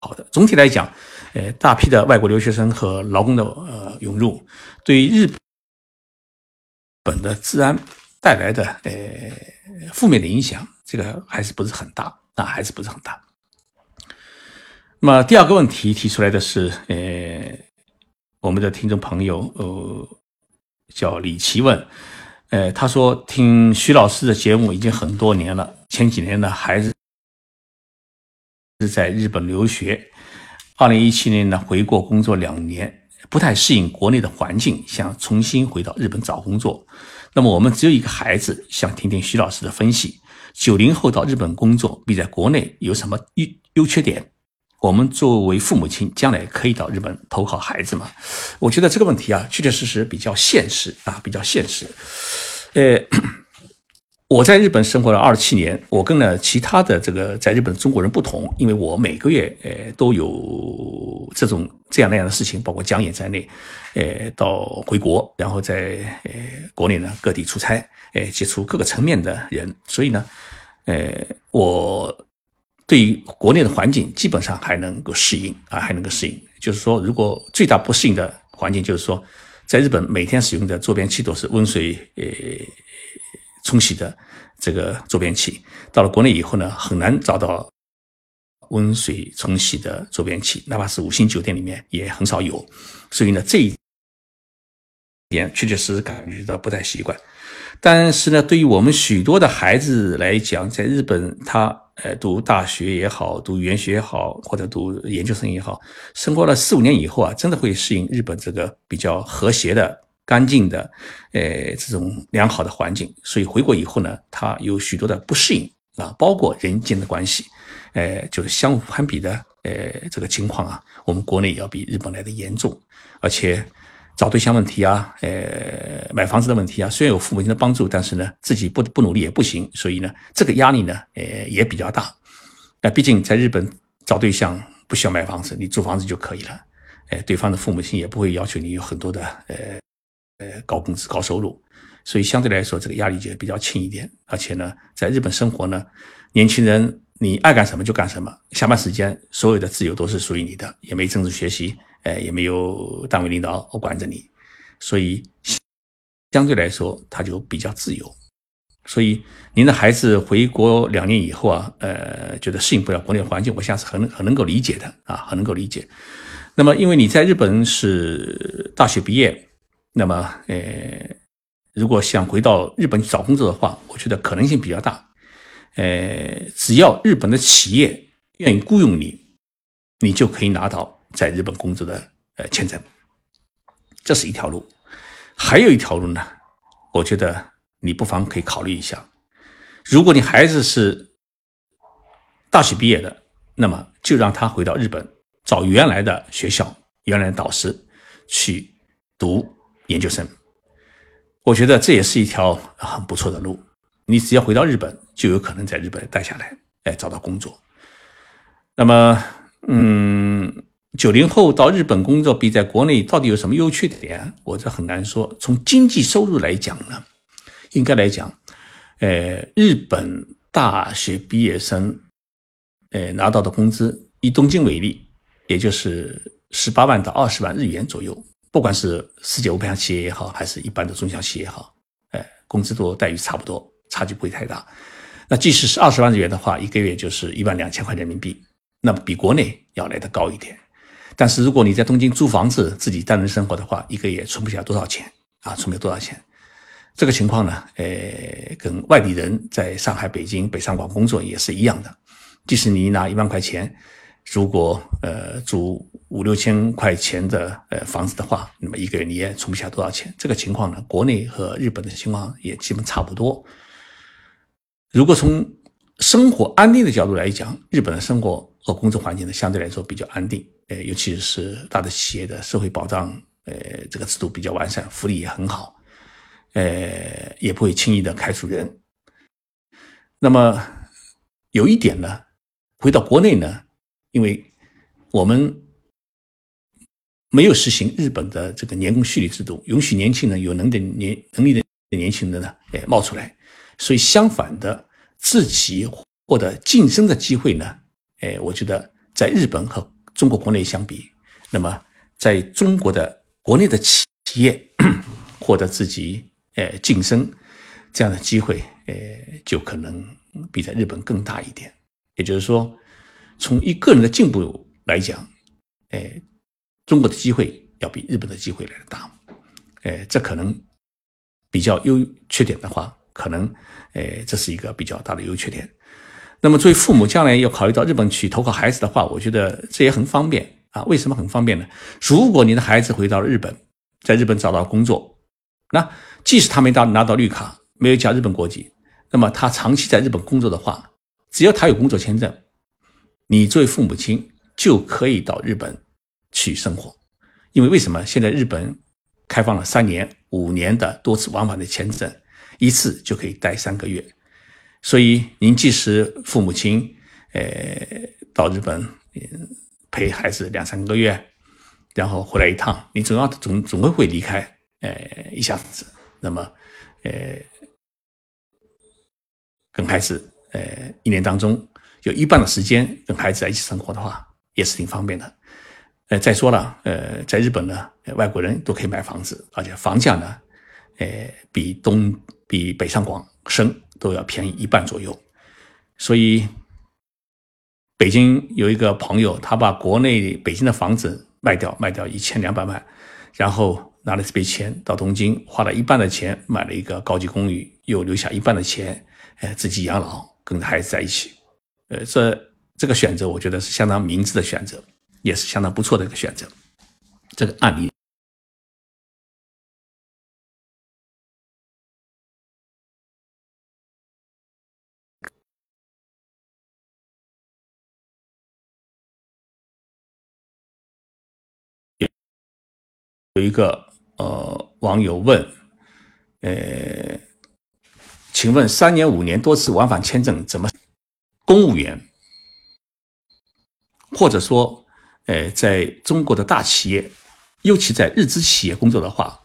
好的。总体来讲，呃，大批的外国留学生和劳工的呃涌入，对于日本的治安带来的呃负面的影响，这个还是不是很大啊，还是不是很大。那么第二个问题提出来的是，呃，我们的听众朋友呃叫李奇问，呃，他说听徐老师的节目已经很多年了，前几年呢孩子是在日本留学，二零一七年呢回国工作两年。不太适应国内的环境，想重新回到日本找工作。那么我们只有一个孩子，想听听徐老师的分析：九零后到日本工作比在国内有什么优优缺点？我们作为父母亲，将来可以到日本投靠孩子吗？我觉得这个问题啊，确确实实比较现实啊，比较现实。呃。我在日本生活了二十七年，我跟呢其他的这个在日本的中国人不同，因为我每个月呃都有这种这样那样的事情，包括讲演在内，呃到回国，然后在呃国内呢各地出差，呃接触各个层面的人，所以呢，呃我对于国内的环境基本上还能够适应啊，还能够适应。就是说，如果最大不适应的环境，就是说，在日本每天使用的坐便器都是温水呃。冲洗的这个坐便器，到了国内以后呢，很难找到温水冲洗的坐便器，哪怕是五星酒店里面也很少有。所以呢，这一点确确实实感觉到不太习惯。但是呢，对于我们许多的孩子来讲，在日本他呃读大学也好，读语言学也好，或者读研究生也好，生活了四五年以后啊，真的会适应日本这个比较和谐的。干净的，呃，这种良好的环境，所以回国以后呢，他有许多的不适应啊，包括人间的关系，呃，就是相互攀比的，呃，这个情况啊，我们国内要比日本来的严重，而且找对象问题啊，呃，买房子的问题啊，虽然有父母亲的帮助，但是呢，自己不不努力也不行，所以呢，这个压力呢，呃，也比较大。那毕竟在日本找对象不需要买房子，你租房子就可以了，呃，对方的父母亲也不会要求你有很多的，呃。呃，高工资、高收入，所以相对来说，这个压力就比较轻一点。而且呢，在日本生活呢，年轻人你爱干什么就干什么，下班时间所有的自由都是属于你的，也没政治学习，呃，也没有单位领导管着你，所以相对来说他就比较自由。所以您的孩子回国两年以后啊，呃，觉得适应不了国内环境，我想是很很能够理解的啊，很能够理解。那么，因为你在日本是大学毕业。那么，呃，如果想回到日本去找工作的话，我觉得可能性比较大。呃，只要日本的企业愿意雇佣你，你就可以拿到在日本工作的呃签证，这是一条路。还有一条路呢，我觉得你不妨可以考虑一下。如果你孩子是大学毕业的，那么就让他回到日本找原来的学校、原来的导师去读。研究生，我觉得这也是一条很不错的路。你只要回到日本，就有可能在日本待下来，哎，找到工作。那么，嗯，九零后到日本工作比在国内到底有什么优缺点？我这很难说。从经济收入来讲呢，应该来讲，呃，日本大学毕业生，呃，拿到的工资，以东京为例，也就是十八万到二十万日元左右。不管是世界五百强企业也好，还是一般的中小企业也好，哎，工资都待遇差不多，差距不会太大。那即使是二十万日元的话，一个月就是一万两千块人民币，那么比国内要来的高一点。但是如果你在东京租房子，自己单人生活的话，一个月存不下多少钱啊，存不了多少钱。这个情况呢，呃，跟外地人在上海、北京、北上广工作也是一样的。即使你拿一万块钱。如果呃租五六千块钱的呃房子的话，那么一个月你也存不下多少钱。这个情况呢，国内和日本的情况也基本差不多。如果从生活安定的角度来讲，日本的生活和工作环境呢相对来说比较安定，尤其是大的企业的社会保障呃这个制度比较完善，福利也很好，呃，也不会轻易的开除人。那么有一点呢，回到国内呢。因为我们没有实行日本的这个年功序列制度，允许年轻人有能的年能力的年轻人呢，哎冒出来，所以相反的，自己获得晋升的机会呢，哎，我觉得在日本和中国国内相比，那么在中国的国内的企业 获得自己呃晋升，这样的机会，呃，就可能比在日本更大一点。也就是说，从一个人的进步来讲，呃，中国的机会要比日本的机会来的大。呃，这可能比较优缺点的话，可能，呃，这是一个比较大的优缺点。那么，作为父母将来要考虑到日本去投靠孩子的话，我觉得这也很方便啊。为什么很方便呢？如果你的孩子回到了日本，在日本找到工作，那即使他没到拿到绿卡，没有加日本国籍，那么他长期在日本工作的话，只要他有工作签证，你作为父母亲就可以到日本去生活。因为为什么现在日本开放了三年、五年的多次往返的签证，一次就可以待三个月，所以您即使父母亲呃到日本陪孩子两三个月，然后回来一趟，你总要总总会会离开呃一下子，那么呃跟孩子。呃，一年当中有一半的时间跟孩子在一起生活的话，也是挺方便的。呃，再说了，呃，在日本呢，外国人都可以买房子，而且房价呢，呃，比东比北上广深都要便宜一半左右。所以，北京有一个朋友，他把国内北京的房子卖掉，卖掉一千两百万，然后拿了这笔钱到东京，花了一半的钱买了一个高级公寓，又留下一半的钱，哎，自己养老。跟孩子在一起，呃，这这个选择我觉得是相当明智的选择，也是相当不错的一个选择。这个案例一个呃网友问，呃。请问三年五年多次往返签证怎么？公务员，或者说，呃，在中国的大企业，尤其在日资企业工作的话，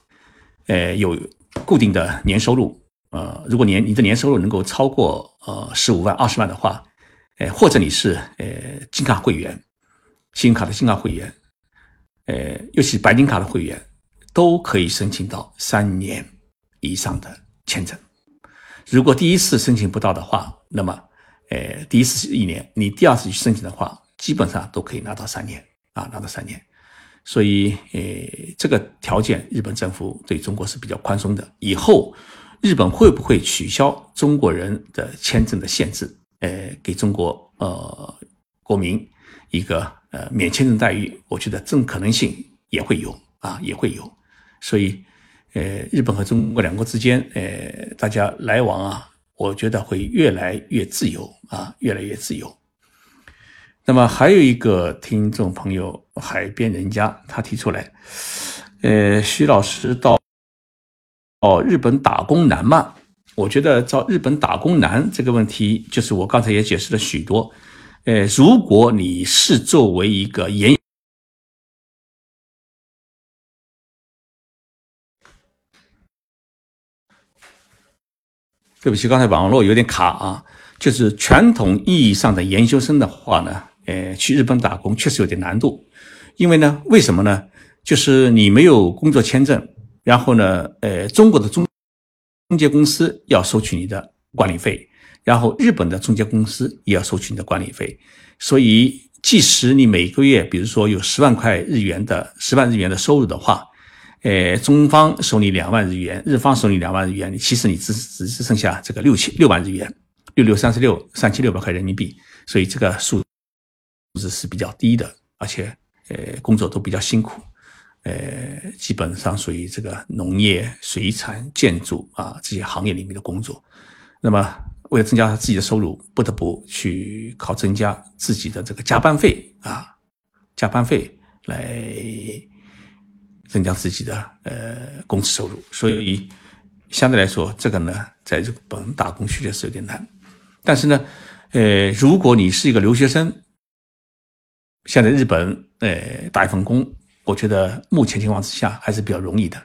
呃，有固定的年收入，呃，如果年你的年收入能够超过呃十五万二十万的话，呃，或者你是呃金卡会员，信用卡的金卡会员，呃，尤其白金卡的会员，都可以申请到三年以上的签证。如果第一次申请不到的话，那么，呃，第一次是一年，你第二次去申请的话，基本上都可以拿到三年啊，拿到三年。所以，呃，这个条件日本政府对中国是比较宽松的。以后日本会不会取消中国人的签证的限制？呃，给中国呃国民一个呃免签证待遇？我觉得这种可能性也会有啊，也会有。所以。呃，日本和中国两国之间，呃，大家来往啊，我觉得会越来越自由啊，越来越自由。那么还有一个听众朋友海边人家他提出来，呃，徐老师到哦日本打工难吗？我觉得到日本打工难这个问题，就是我刚才也解释了许多。呃，如果你是作为一个研对不起，刚才网络有点卡啊。就是传统意义上的研究生的话呢，呃，去日本打工确实有点难度。因为呢，为什么呢？就是你没有工作签证，然后呢，呃，中国的中中介公司要收取你的管理费，然后日本的中介公司也要收取你的管理费。所以，即使你每个月，比如说有十万块日元的十万日元的收入的话，呃，中方收你两万日元，日方收你两万日元，其实你只只只剩下这个六千六万日元，六六三十六，三千六百块人民币，所以这个数字是比较低的，而且呃工作都比较辛苦，呃基本上属于这个农业、水产、建筑啊这些行业里面的工作。那么为了增加自己的收入，不得不去靠增加自己的这个加班费啊，加班费来。增加自己的呃工资收入，所以相对来说，这个呢，在日本打工确实是有点难。但是呢，呃，如果你是一个留学生，现在日本呃打一份工，我觉得目前情况之下还是比较容易的。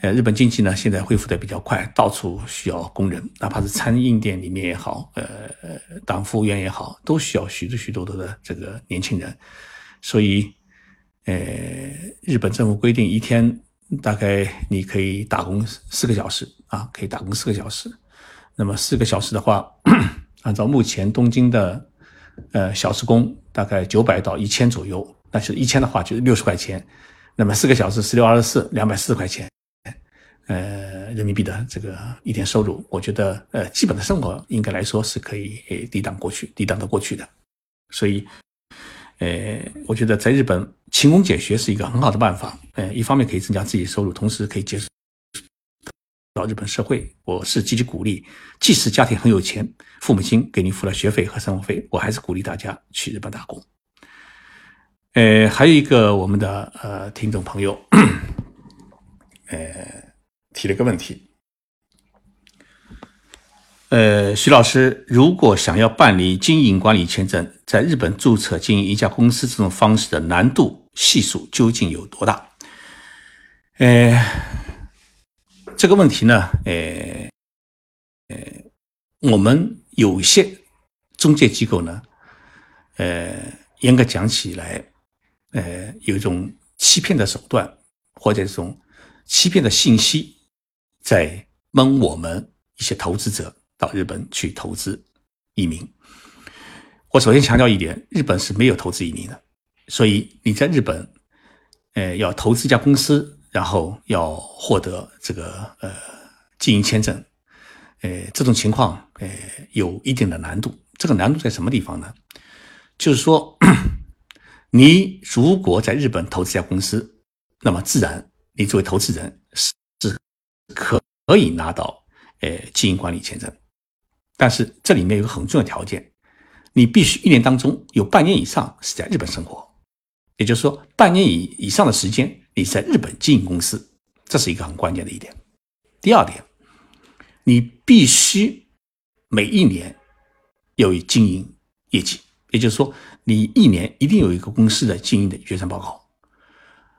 呃，日本经济呢现在恢复的比较快，到处需要工人，哪怕是餐饮店里面也好，呃，当服务员也好，都需要许多许多多的这个年轻人，所以。呃，日本政府规定一天大概你可以打工四个小时，啊，可以打工四个小时。那么四个小时的话，按照目前东京的呃小时工大概九百到一千左右，那就是一千的话就是六十块钱。那么四个小时十六二十四，两百四十块钱，呃人民币的这个一天收入，我觉得呃基本的生活应该来说是可以抵挡过去，抵挡得过去的。所以。呃，我觉得在日本勤工俭学是一个很好的办法。呃，一方面可以增加自己的收入，同时可以接触到日本社会。我是积极鼓励，即使家庭很有钱，父母亲给你付了学费和生活费，我还是鼓励大家去日本打工。呃，还有一个我们的呃听众朋友，呃提了个问题。呃，徐老师，如果想要办理经营管理签证，在日本注册经营一家公司，这种方式的难度系数究竟有多大？呃，这个问题呢，呃，呃，我们有些中介机构呢，呃，严格讲起来，呃，有一种欺骗的手段，或者这种欺骗的信息，在蒙我们一些投资者。到日本去投资移民，我首先强调一点，日本是没有投资移民的，所以你在日本，呃，要投资一家公司，然后要获得这个呃经营签证，呃，这种情况呃有一定的难度。这个难度在什么地方呢？就是说，你如果在日本投资一家公司，那么自然你作为投资人是是可可以拿到呃经营管理签证。但是这里面有个很重要的条件，你必须一年当中有半年以上是在日本生活，也就是说半年以以上的时间你在日本经营公司，这是一个很关键的一点。第二点，你必须每一年要有经营业绩，也就是说你一年一定有一个公司的经营的决算报告。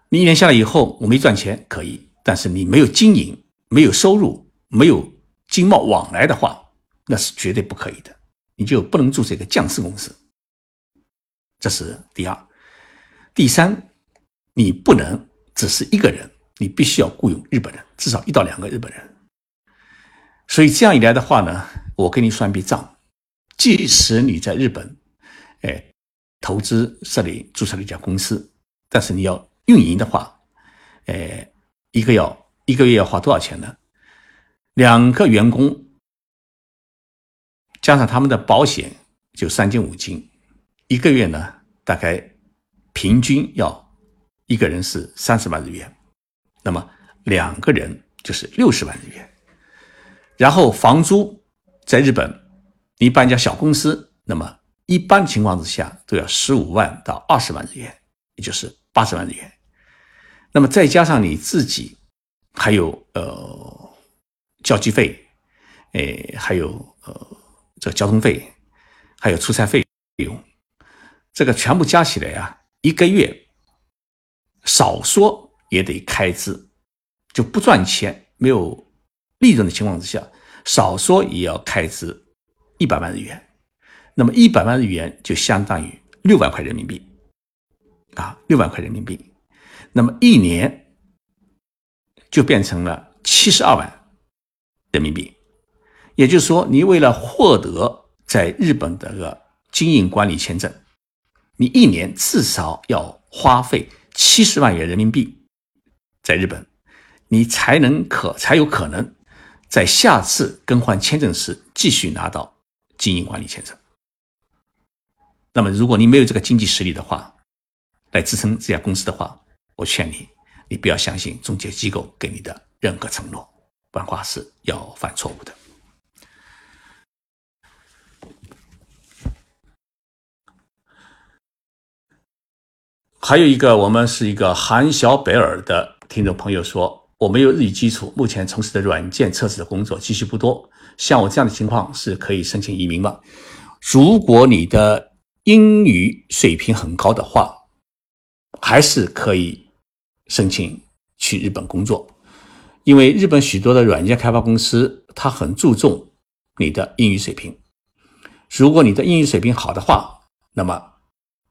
你一年下来以后，我没赚钱可以，但是你没有经营、没有收入、没有经贸往来的话。那是绝对不可以的，你就不能注册一个降市公司。这是第二，第三，你不能只是一个人，你必须要雇佣日本人，至少一到两个日本人。所以这样一来的话呢，我给你算笔账，即使你在日本，哎，投资设立注册了一家公司，但是你要运营的话，哎，一个要一个月要花多少钱呢？两个员工。加上他们的保险就三金五金，一个月呢大概平均要一个人是三十万日元，那么两个人就是六十万日元。然后房租在日本，你办一家小公司，那么一般情况之下都要十五万到二十万日元，也就是八十万日元。那么再加上你自己还有呃交际费，哎还有呃。这交通费，还有出差费用，这个全部加起来啊，一个月少说也得开支，就不赚钱、没有利润的情况之下，少说也要开支一百万日元。那么一百万日元就相当于六万块人民币啊，六万块人民币。那么一年就变成了七十二万人民币。也就是说，你为了获得在日本的个经营管理签证，你一年至少要花费七十万元人民币，在日本，你才能可才有可能在下次更换签证时继续拿到经营管理签证。那么，如果你没有这个经济实力的话，来支撑这家公司的话，我劝你，你不要相信中介机构给你的任何承诺，不然话是要犯错误的。还有一个，我们是一个韩小北尔的听众朋友说，我没有日语基础，目前从事的软件测试的工作积蓄不多，像我这样的情况是可以申请移民吗？如果你的英语水平很高的话，还是可以申请去日本工作，因为日本许多的软件开发公司，它很注重你的英语水平。如果你的英语水平好的话，那么。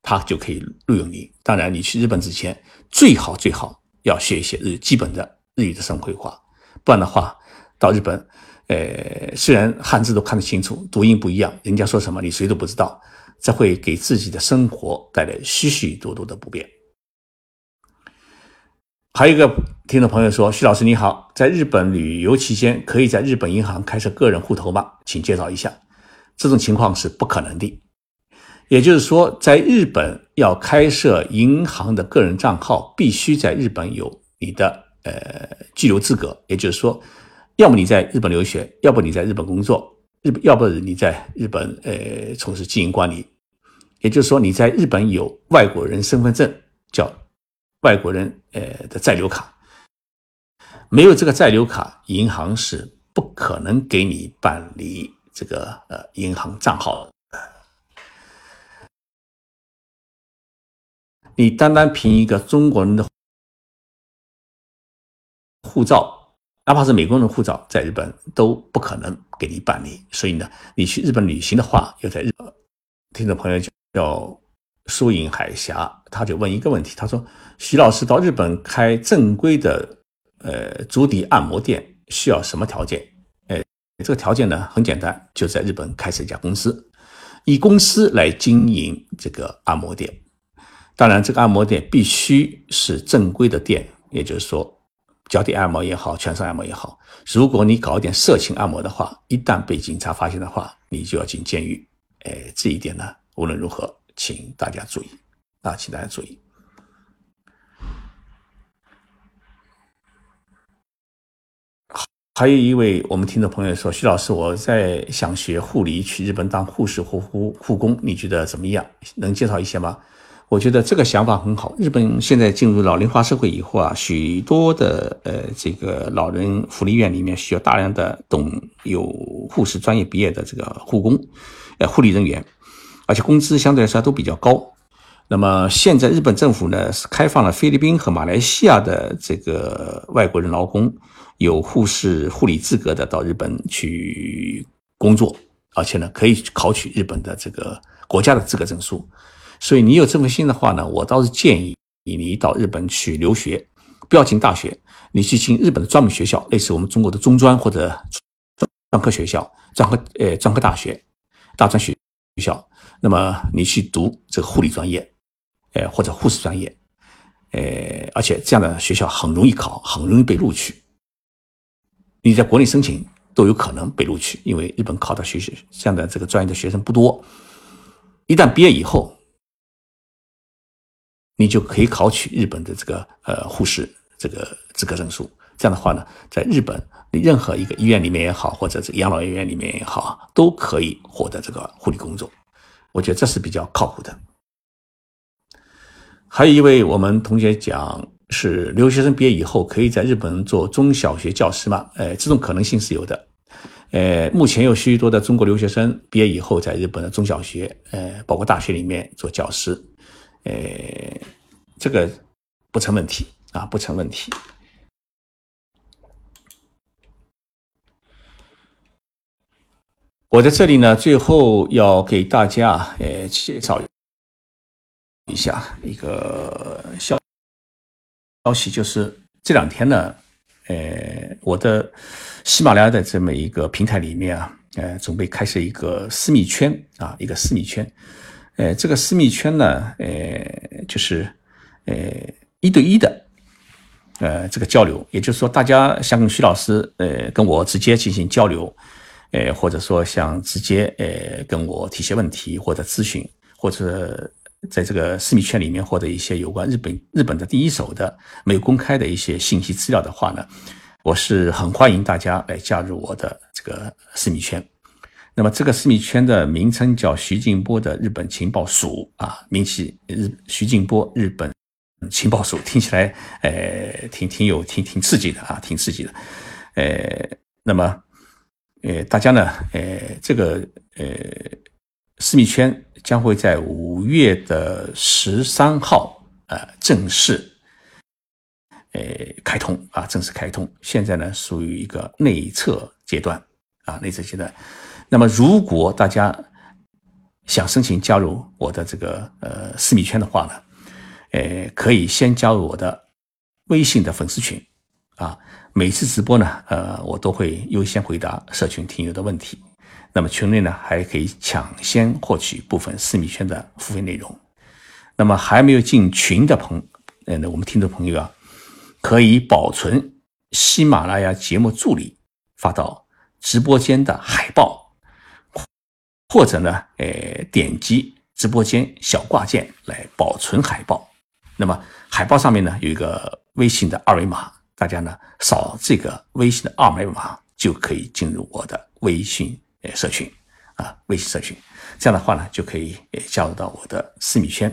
他就可以录用你。当然，你去日本之前，最好最好要学一些日基本的日语的生活话，不然的话，到日本，呃，虽然汉字都看得清楚，读音不一样，人家说什么你谁都不知道，这会给自己的生活带来许许多多的不便。还有一个听众朋友说：“徐老师你好，在日本旅游期间可以在日本银行开设个人户头吗？请介绍一下。”这种情况是不可能的。也就是说，在日本要开设银行的个人账号，必须在日本有你的呃居留资格。也就是说，要么你在日本留学，要不你在日本工作，日要不你在日本呃从事经营管理。也就是说，你在日本有外国人身份证，叫外国人呃的在留卡。没有这个在留卡，银行是不可能给你办理这个呃银行账号的。你单单凭一个中国人的护照，哪怕是美国人的护照，在日本都不可能给你办理。所以呢，你去日本旅行的话，要在日本。听众朋友叫苏影海峡，他就问一个问题，他说：“徐老师到日本开正规的呃足底按摩店需要什么条件？”哎，这个条件呢很简单，就在日本开设一家公司，以公司来经营这个按摩店。当然，这个按摩店必须是正规的店，也就是说，脚底按摩也好，全身按摩也好。如果你搞点色情按摩的话，一旦被警察发现的话，你就要进监狱。哎，这一点呢，无论如何，请大家注意啊，请大家注意。还有一位我们听众朋友说：“徐老师，我在想学护理，去日本当护士或护护工，你觉得怎么样？能介绍一些吗？”我觉得这个想法很好。日本现在进入老龄化社会以后啊，许多的呃这个老人福利院里面需要大量的懂有护士专业毕业的这个护工，呃护理人员，而且工资相对来说都比较高。那么现在日本政府呢是开放了菲律宾和马来西亚的这个外国人劳工有护士护理资格的到日本去工作，而且呢可以考取日本的这个国家的资格证书。所以你有这份心的话呢，我倒是建议你，到日本去留学，不要进大学，你去进日本的专门学校，类似我们中国的中专或者专科学校、专科呃专科大学、大专学学校。那么你去读这个护理专业，呃或者护士专业，呃而且这样的学校很容易考，很容易被录取。你在国内申请都有可能被录取，因为日本考的学习这样的这个专业的学生不多。一旦毕业以后，你就可以考取日本的这个呃护士这个资格证书。这样的话呢，在日本你任何一个医院里面也好，或者这个养老院里面也好，都可以获得这个护理工作。我觉得这是比较靠谱的。还有一位我们同学讲，是留学生毕业以后可以在日本做中小学教师吗？呃，这种可能性是有的。呃，目前有许多的中国留学生毕业以后在日本的中小学，呃，包括大学里面做教师。呃，这个不成问题啊，不成问题。我在这里呢，最后要给大家呃介绍一下一个消消息，就是这两天呢，呃，我的喜马拉雅的这么一个平台里面啊，呃，准备开设一个私密圈啊，一个私密圈。呃，这个私密圈呢，呃，就是，呃，一对一的，呃，这个交流，也就是说，大家想跟徐老师，呃，跟我直接进行交流，呃，或者说想直接，呃，跟我提些问题或者咨询，或者在这个私密圈里面获得一些有关日本日本的第一手的没有公开的一些信息资料的话呢，我是很欢迎大家来加入我的这个私密圈。那么这个私密圈的名称叫徐静波的日本情报署啊，名气日徐静波日本情报署，听起来呃挺挺有挺挺刺激的啊，挺刺激的。呃，那么呃大家呢呃这个呃私密圈将会在五月的十三号呃正式呃开通啊，正式开通。现在呢属于一个内测阶段啊，内测阶段。那么，如果大家想申请加入我的这个呃私密圈的话呢，呃，可以先加入我的微信的粉丝群，啊。每次直播呢，呃，我都会优先回答社群听友的问题。那么群内呢，还可以抢先获取部分私密圈的付费内容。那么还没有进群的朋，呃，我们听众朋友啊，可以保存喜马拉雅节目助理发到直播间的海报，或者呢，呃，点击直播间小挂件来保存海报。那么海报上面呢，有一个微信的二维码。大家呢扫这个微信的二维码就可以进入我的微信呃社群啊，微信社群，这样的话呢就可以呃加入到我的私密圈。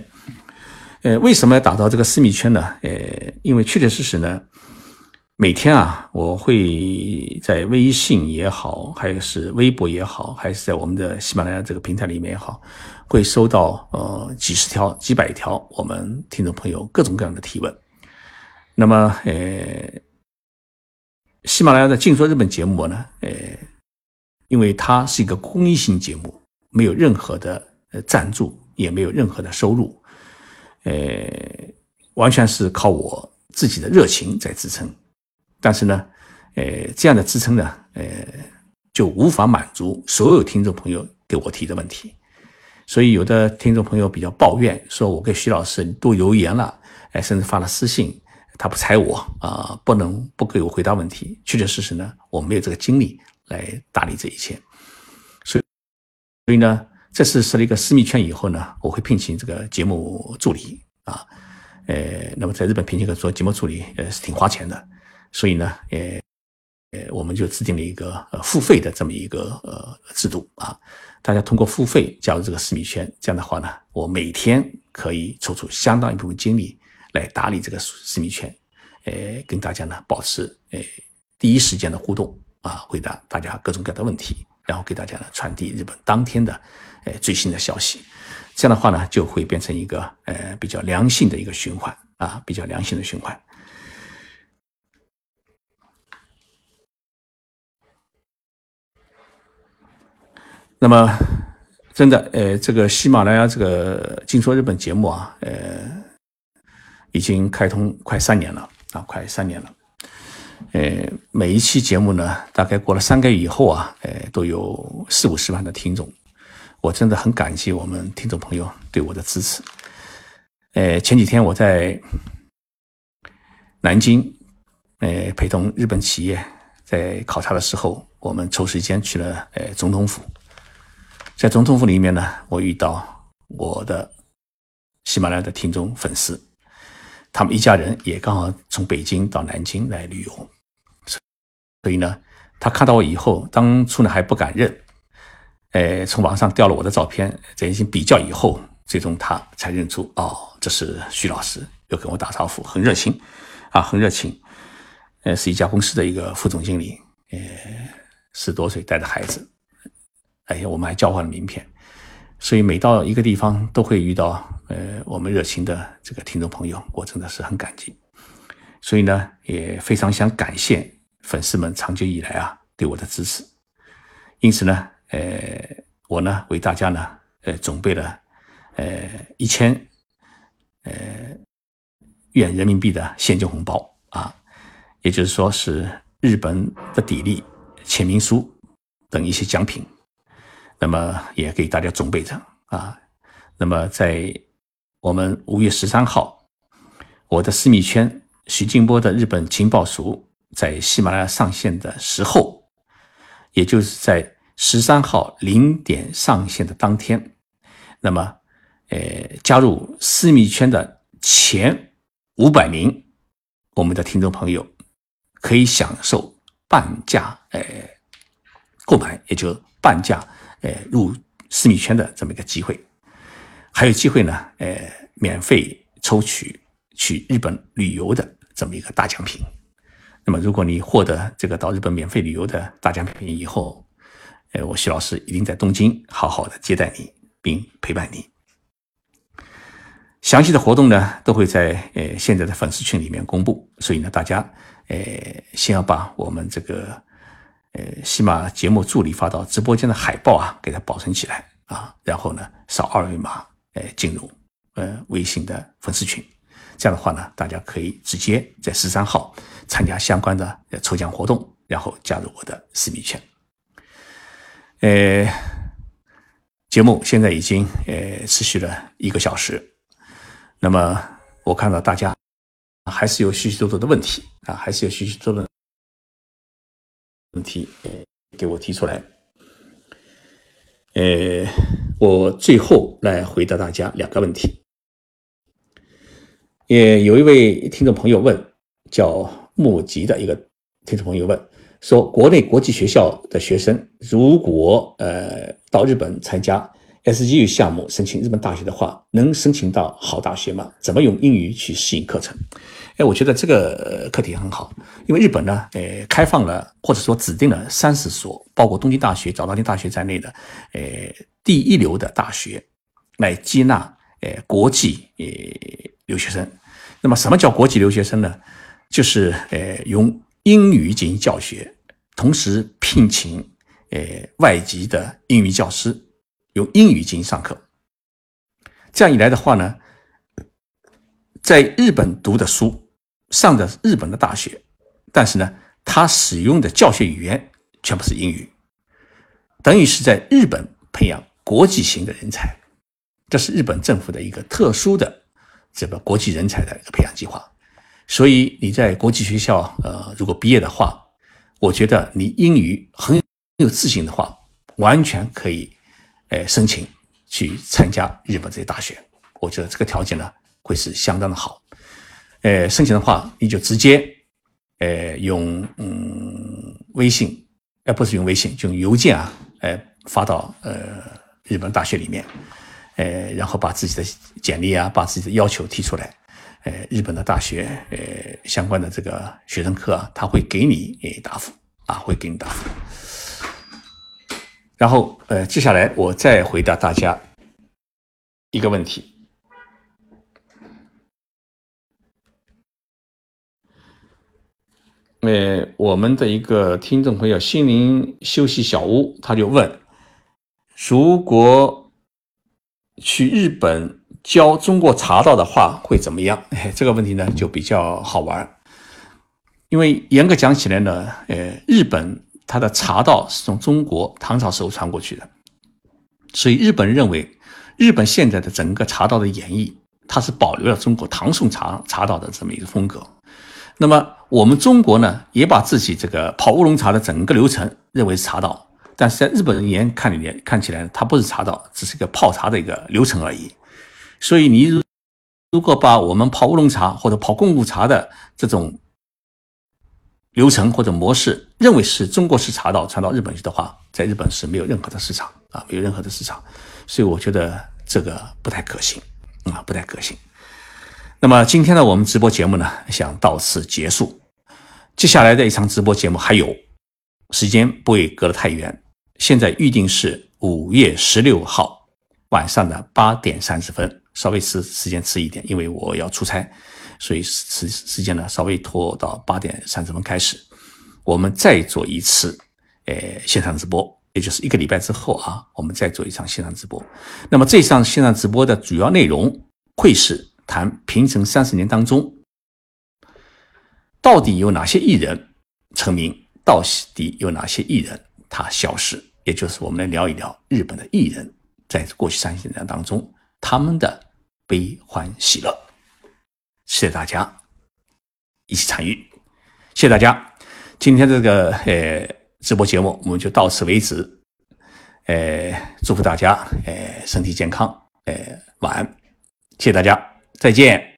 呃，为什么要打造这个私密圈呢？呃，因为确确实实呢，每天啊，我会在微信也好，还是微博也好，还是在我们的喜马拉雅这个平台里面也好，会收到呃几十条、几百条我们听众朋友各种各样的提问。那么，呃，喜马拉雅的《静说日本》节目呢，呃，因为它是一个公益性节目，没有任何的呃赞助，也没有任何的收入，呃，完全是靠我自己的热情在支撑。但是呢，呃，这样的支撑呢，呃，就无法满足所有听众朋友给我提的问题。所以，有的听众朋友比较抱怨，说我给徐老师多留言了，哎，甚至发了私信。他不睬我啊，不能不给我回答问题。确确实实呢，我没有这个精力来打理这一切。所以，所以呢，这次设了一个私密圈以后呢，我会聘请这个节目助理啊。呃，那么在日本聘请个做节目助理，呃，是挺花钱的。所以呢，呃，呃，我们就制定了一个呃付费的这么一个呃制度啊。大家通过付费加入这个私密圈，这样的话呢，我每天可以抽出相当一部分精力。来打理这个私密圈，呃，跟大家呢保持呃第一时间的互动啊，回答大家各种各样的问题，然后给大家呢传递日本当天的呃最新的消息，这样的话呢就会变成一个呃比较良性的一个循环啊，比较良性的循环。那么，真的呃，这个喜马拉雅这个《静说日本》节目啊，呃。已经开通快三年了啊，快三年了。呃，每一期节目呢，大概过了三个月以后啊，呃，都有四五十万的听众。我真的很感激我们听众朋友对我的支持。呃，前几天我在南京，呃，陪同日本企业在考察的时候，我们抽时间去了呃总统府。在总统府里面呢，我遇到我的喜马拉雅的听众粉丝。他们一家人也刚好从北京到南京来旅游，所以呢，他看到我以后，当初呢还不敢认，呃，从网上调了我的照片，进行比较以后，最终他才认出，哦，这是徐老师，又跟我打招呼，很热情，啊，很热情，呃，是一家公司的一个副总经理，呃，十多岁带着孩子，哎呀，我们还交换了名片，所以每到一个地方都会遇到。呃，我们热情的这个听众朋友，我真的是很感激，所以呢，也非常想感谢粉丝们长久以来啊对我的支持。因此呢，呃，我呢为大家呢，呃，准备了呃一千呃元人民币的现金红包啊，也就是说是日本的砥砺、签名书等一些奖品，那么也给大家准备着啊，那么在。我们五月十三号，我的私密圈徐静波的日本情报署在喜马拉雅上线的时候，也就是在十三号零点上线的当天，那么，呃，加入私密圈的前五百名我们的听众朋友，可以享受半价，呃，购买，也就半价，呃，入私密圈的这么一个机会。还有机会呢，呃，免费抽取去日本旅游的这么一个大奖品。那么，如果你获得这个到日本免费旅游的大奖品以后，呃，我徐老师一定在东京好好的接待你，并陪伴你。详细的活动呢，都会在呃现在的粉丝群里面公布。所以呢，大家呃先要把我们这个呃喜马节目助理发到直播间的海报啊，给它保存起来啊，然后呢扫二维码。呃，进入呃微信的粉丝群，这样的话呢，大家可以直接在十三号参加相关的抽奖活动，然后加入我的私密圈。呃，节目现在已经呃持续了一个小时，那么我看到大家还是有许许多多的问题啊，还是有许许多多问题给我提出来。呃，我最后来回答大家两个问题。也有一位听众朋友问，叫木吉的一个听众朋友问说，国内国际学校的学生如果呃到日本参加 SGU 项目申请日本大学的话，能申请到好大学吗？怎么用英语去适应课程？哎，我觉得这个课题很好，因为日本呢，呃，开放了或者说指定了三十所，包括东京大学、早稻田大学在内的，呃，第一流的大学来接纳呃国际呃留学生。那么，什么叫国际留学生呢？就是呃用英语进行教学，同时聘请呃外籍的英语教师用英语进行上课。这样一来的话呢，在日本读的书。上的日本的大学，但是呢，他使用的教学语言全部是英语，等于是在日本培养国际型的人才，这是日本政府的一个特殊的这个国际人才的一个培养计划。所以你在国际学校，呃，如果毕业的话，我觉得你英语很有自信的话，完全可以，呃，申请去参加日本这些大学。我觉得这个条件呢，会是相当的好。呃，申请的话，你就直接，呃，用嗯微信，呃，不是用微信，就用邮件啊，呃，发到呃日本大学里面，呃，然后把自己的简历啊，把自己的要求提出来，呃，日本的大学呃相关的这个学生课啊，他会给你诶答复啊，会给你答复。然后呃，接下来我再回答大家一个问题。因为，我们的一个听众朋友心灵休息小屋，他就问：如果去日本教中国茶道的话，会怎么样？哎，这个问题呢就比较好玩，因为严格讲起来呢，呃，日本它的茶道是从中国唐朝时候传过去的，所以日本认为，日本现在的整个茶道的演绎，它是保留了中国唐宋茶茶道的这么一个风格。那么我们中国呢，也把自己这个泡乌龙茶的整个流程认为是茶道，但是在日本人眼看里面看起来，它不是茶道，只是一个泡茶的一个流程而已。所以你如果把我们泡乌龙茶或者泡功夫茶的这种流程或者模式认为是中国式茶道传到日本去的话，在日本是没有任何的市场啊，没有任何的市场。所以我觉得这个不太可行啊，不太可行。那么今天呢，我们直播节目呢，想到此结束。接下来的一场直播节目还有，时间不会隔得太远。现在预定是五月十六号晚上的八点三十分，稍微迟时间迟一点，因为我要出差，所以时时间呢稍微拖到八点三十分开始。我们再做一次，呃，线上直播，也就是一个礼拜之后啊，我们再做一场线上直播。那么这场线上直播的主要内容会是。谈平成三十年当中，到底有哪些艺人成名？到底有哪些艺人他消失？也就是我们来聊一聊日本的艺人在过去三十年当中他们的悲欢喜乐。谢谢大家一起参与，谢谢大家。今天这个呃直播节目我们就到此为止。呃，祝福大家呃身体健康，呃晚安，谢谢大家。再见。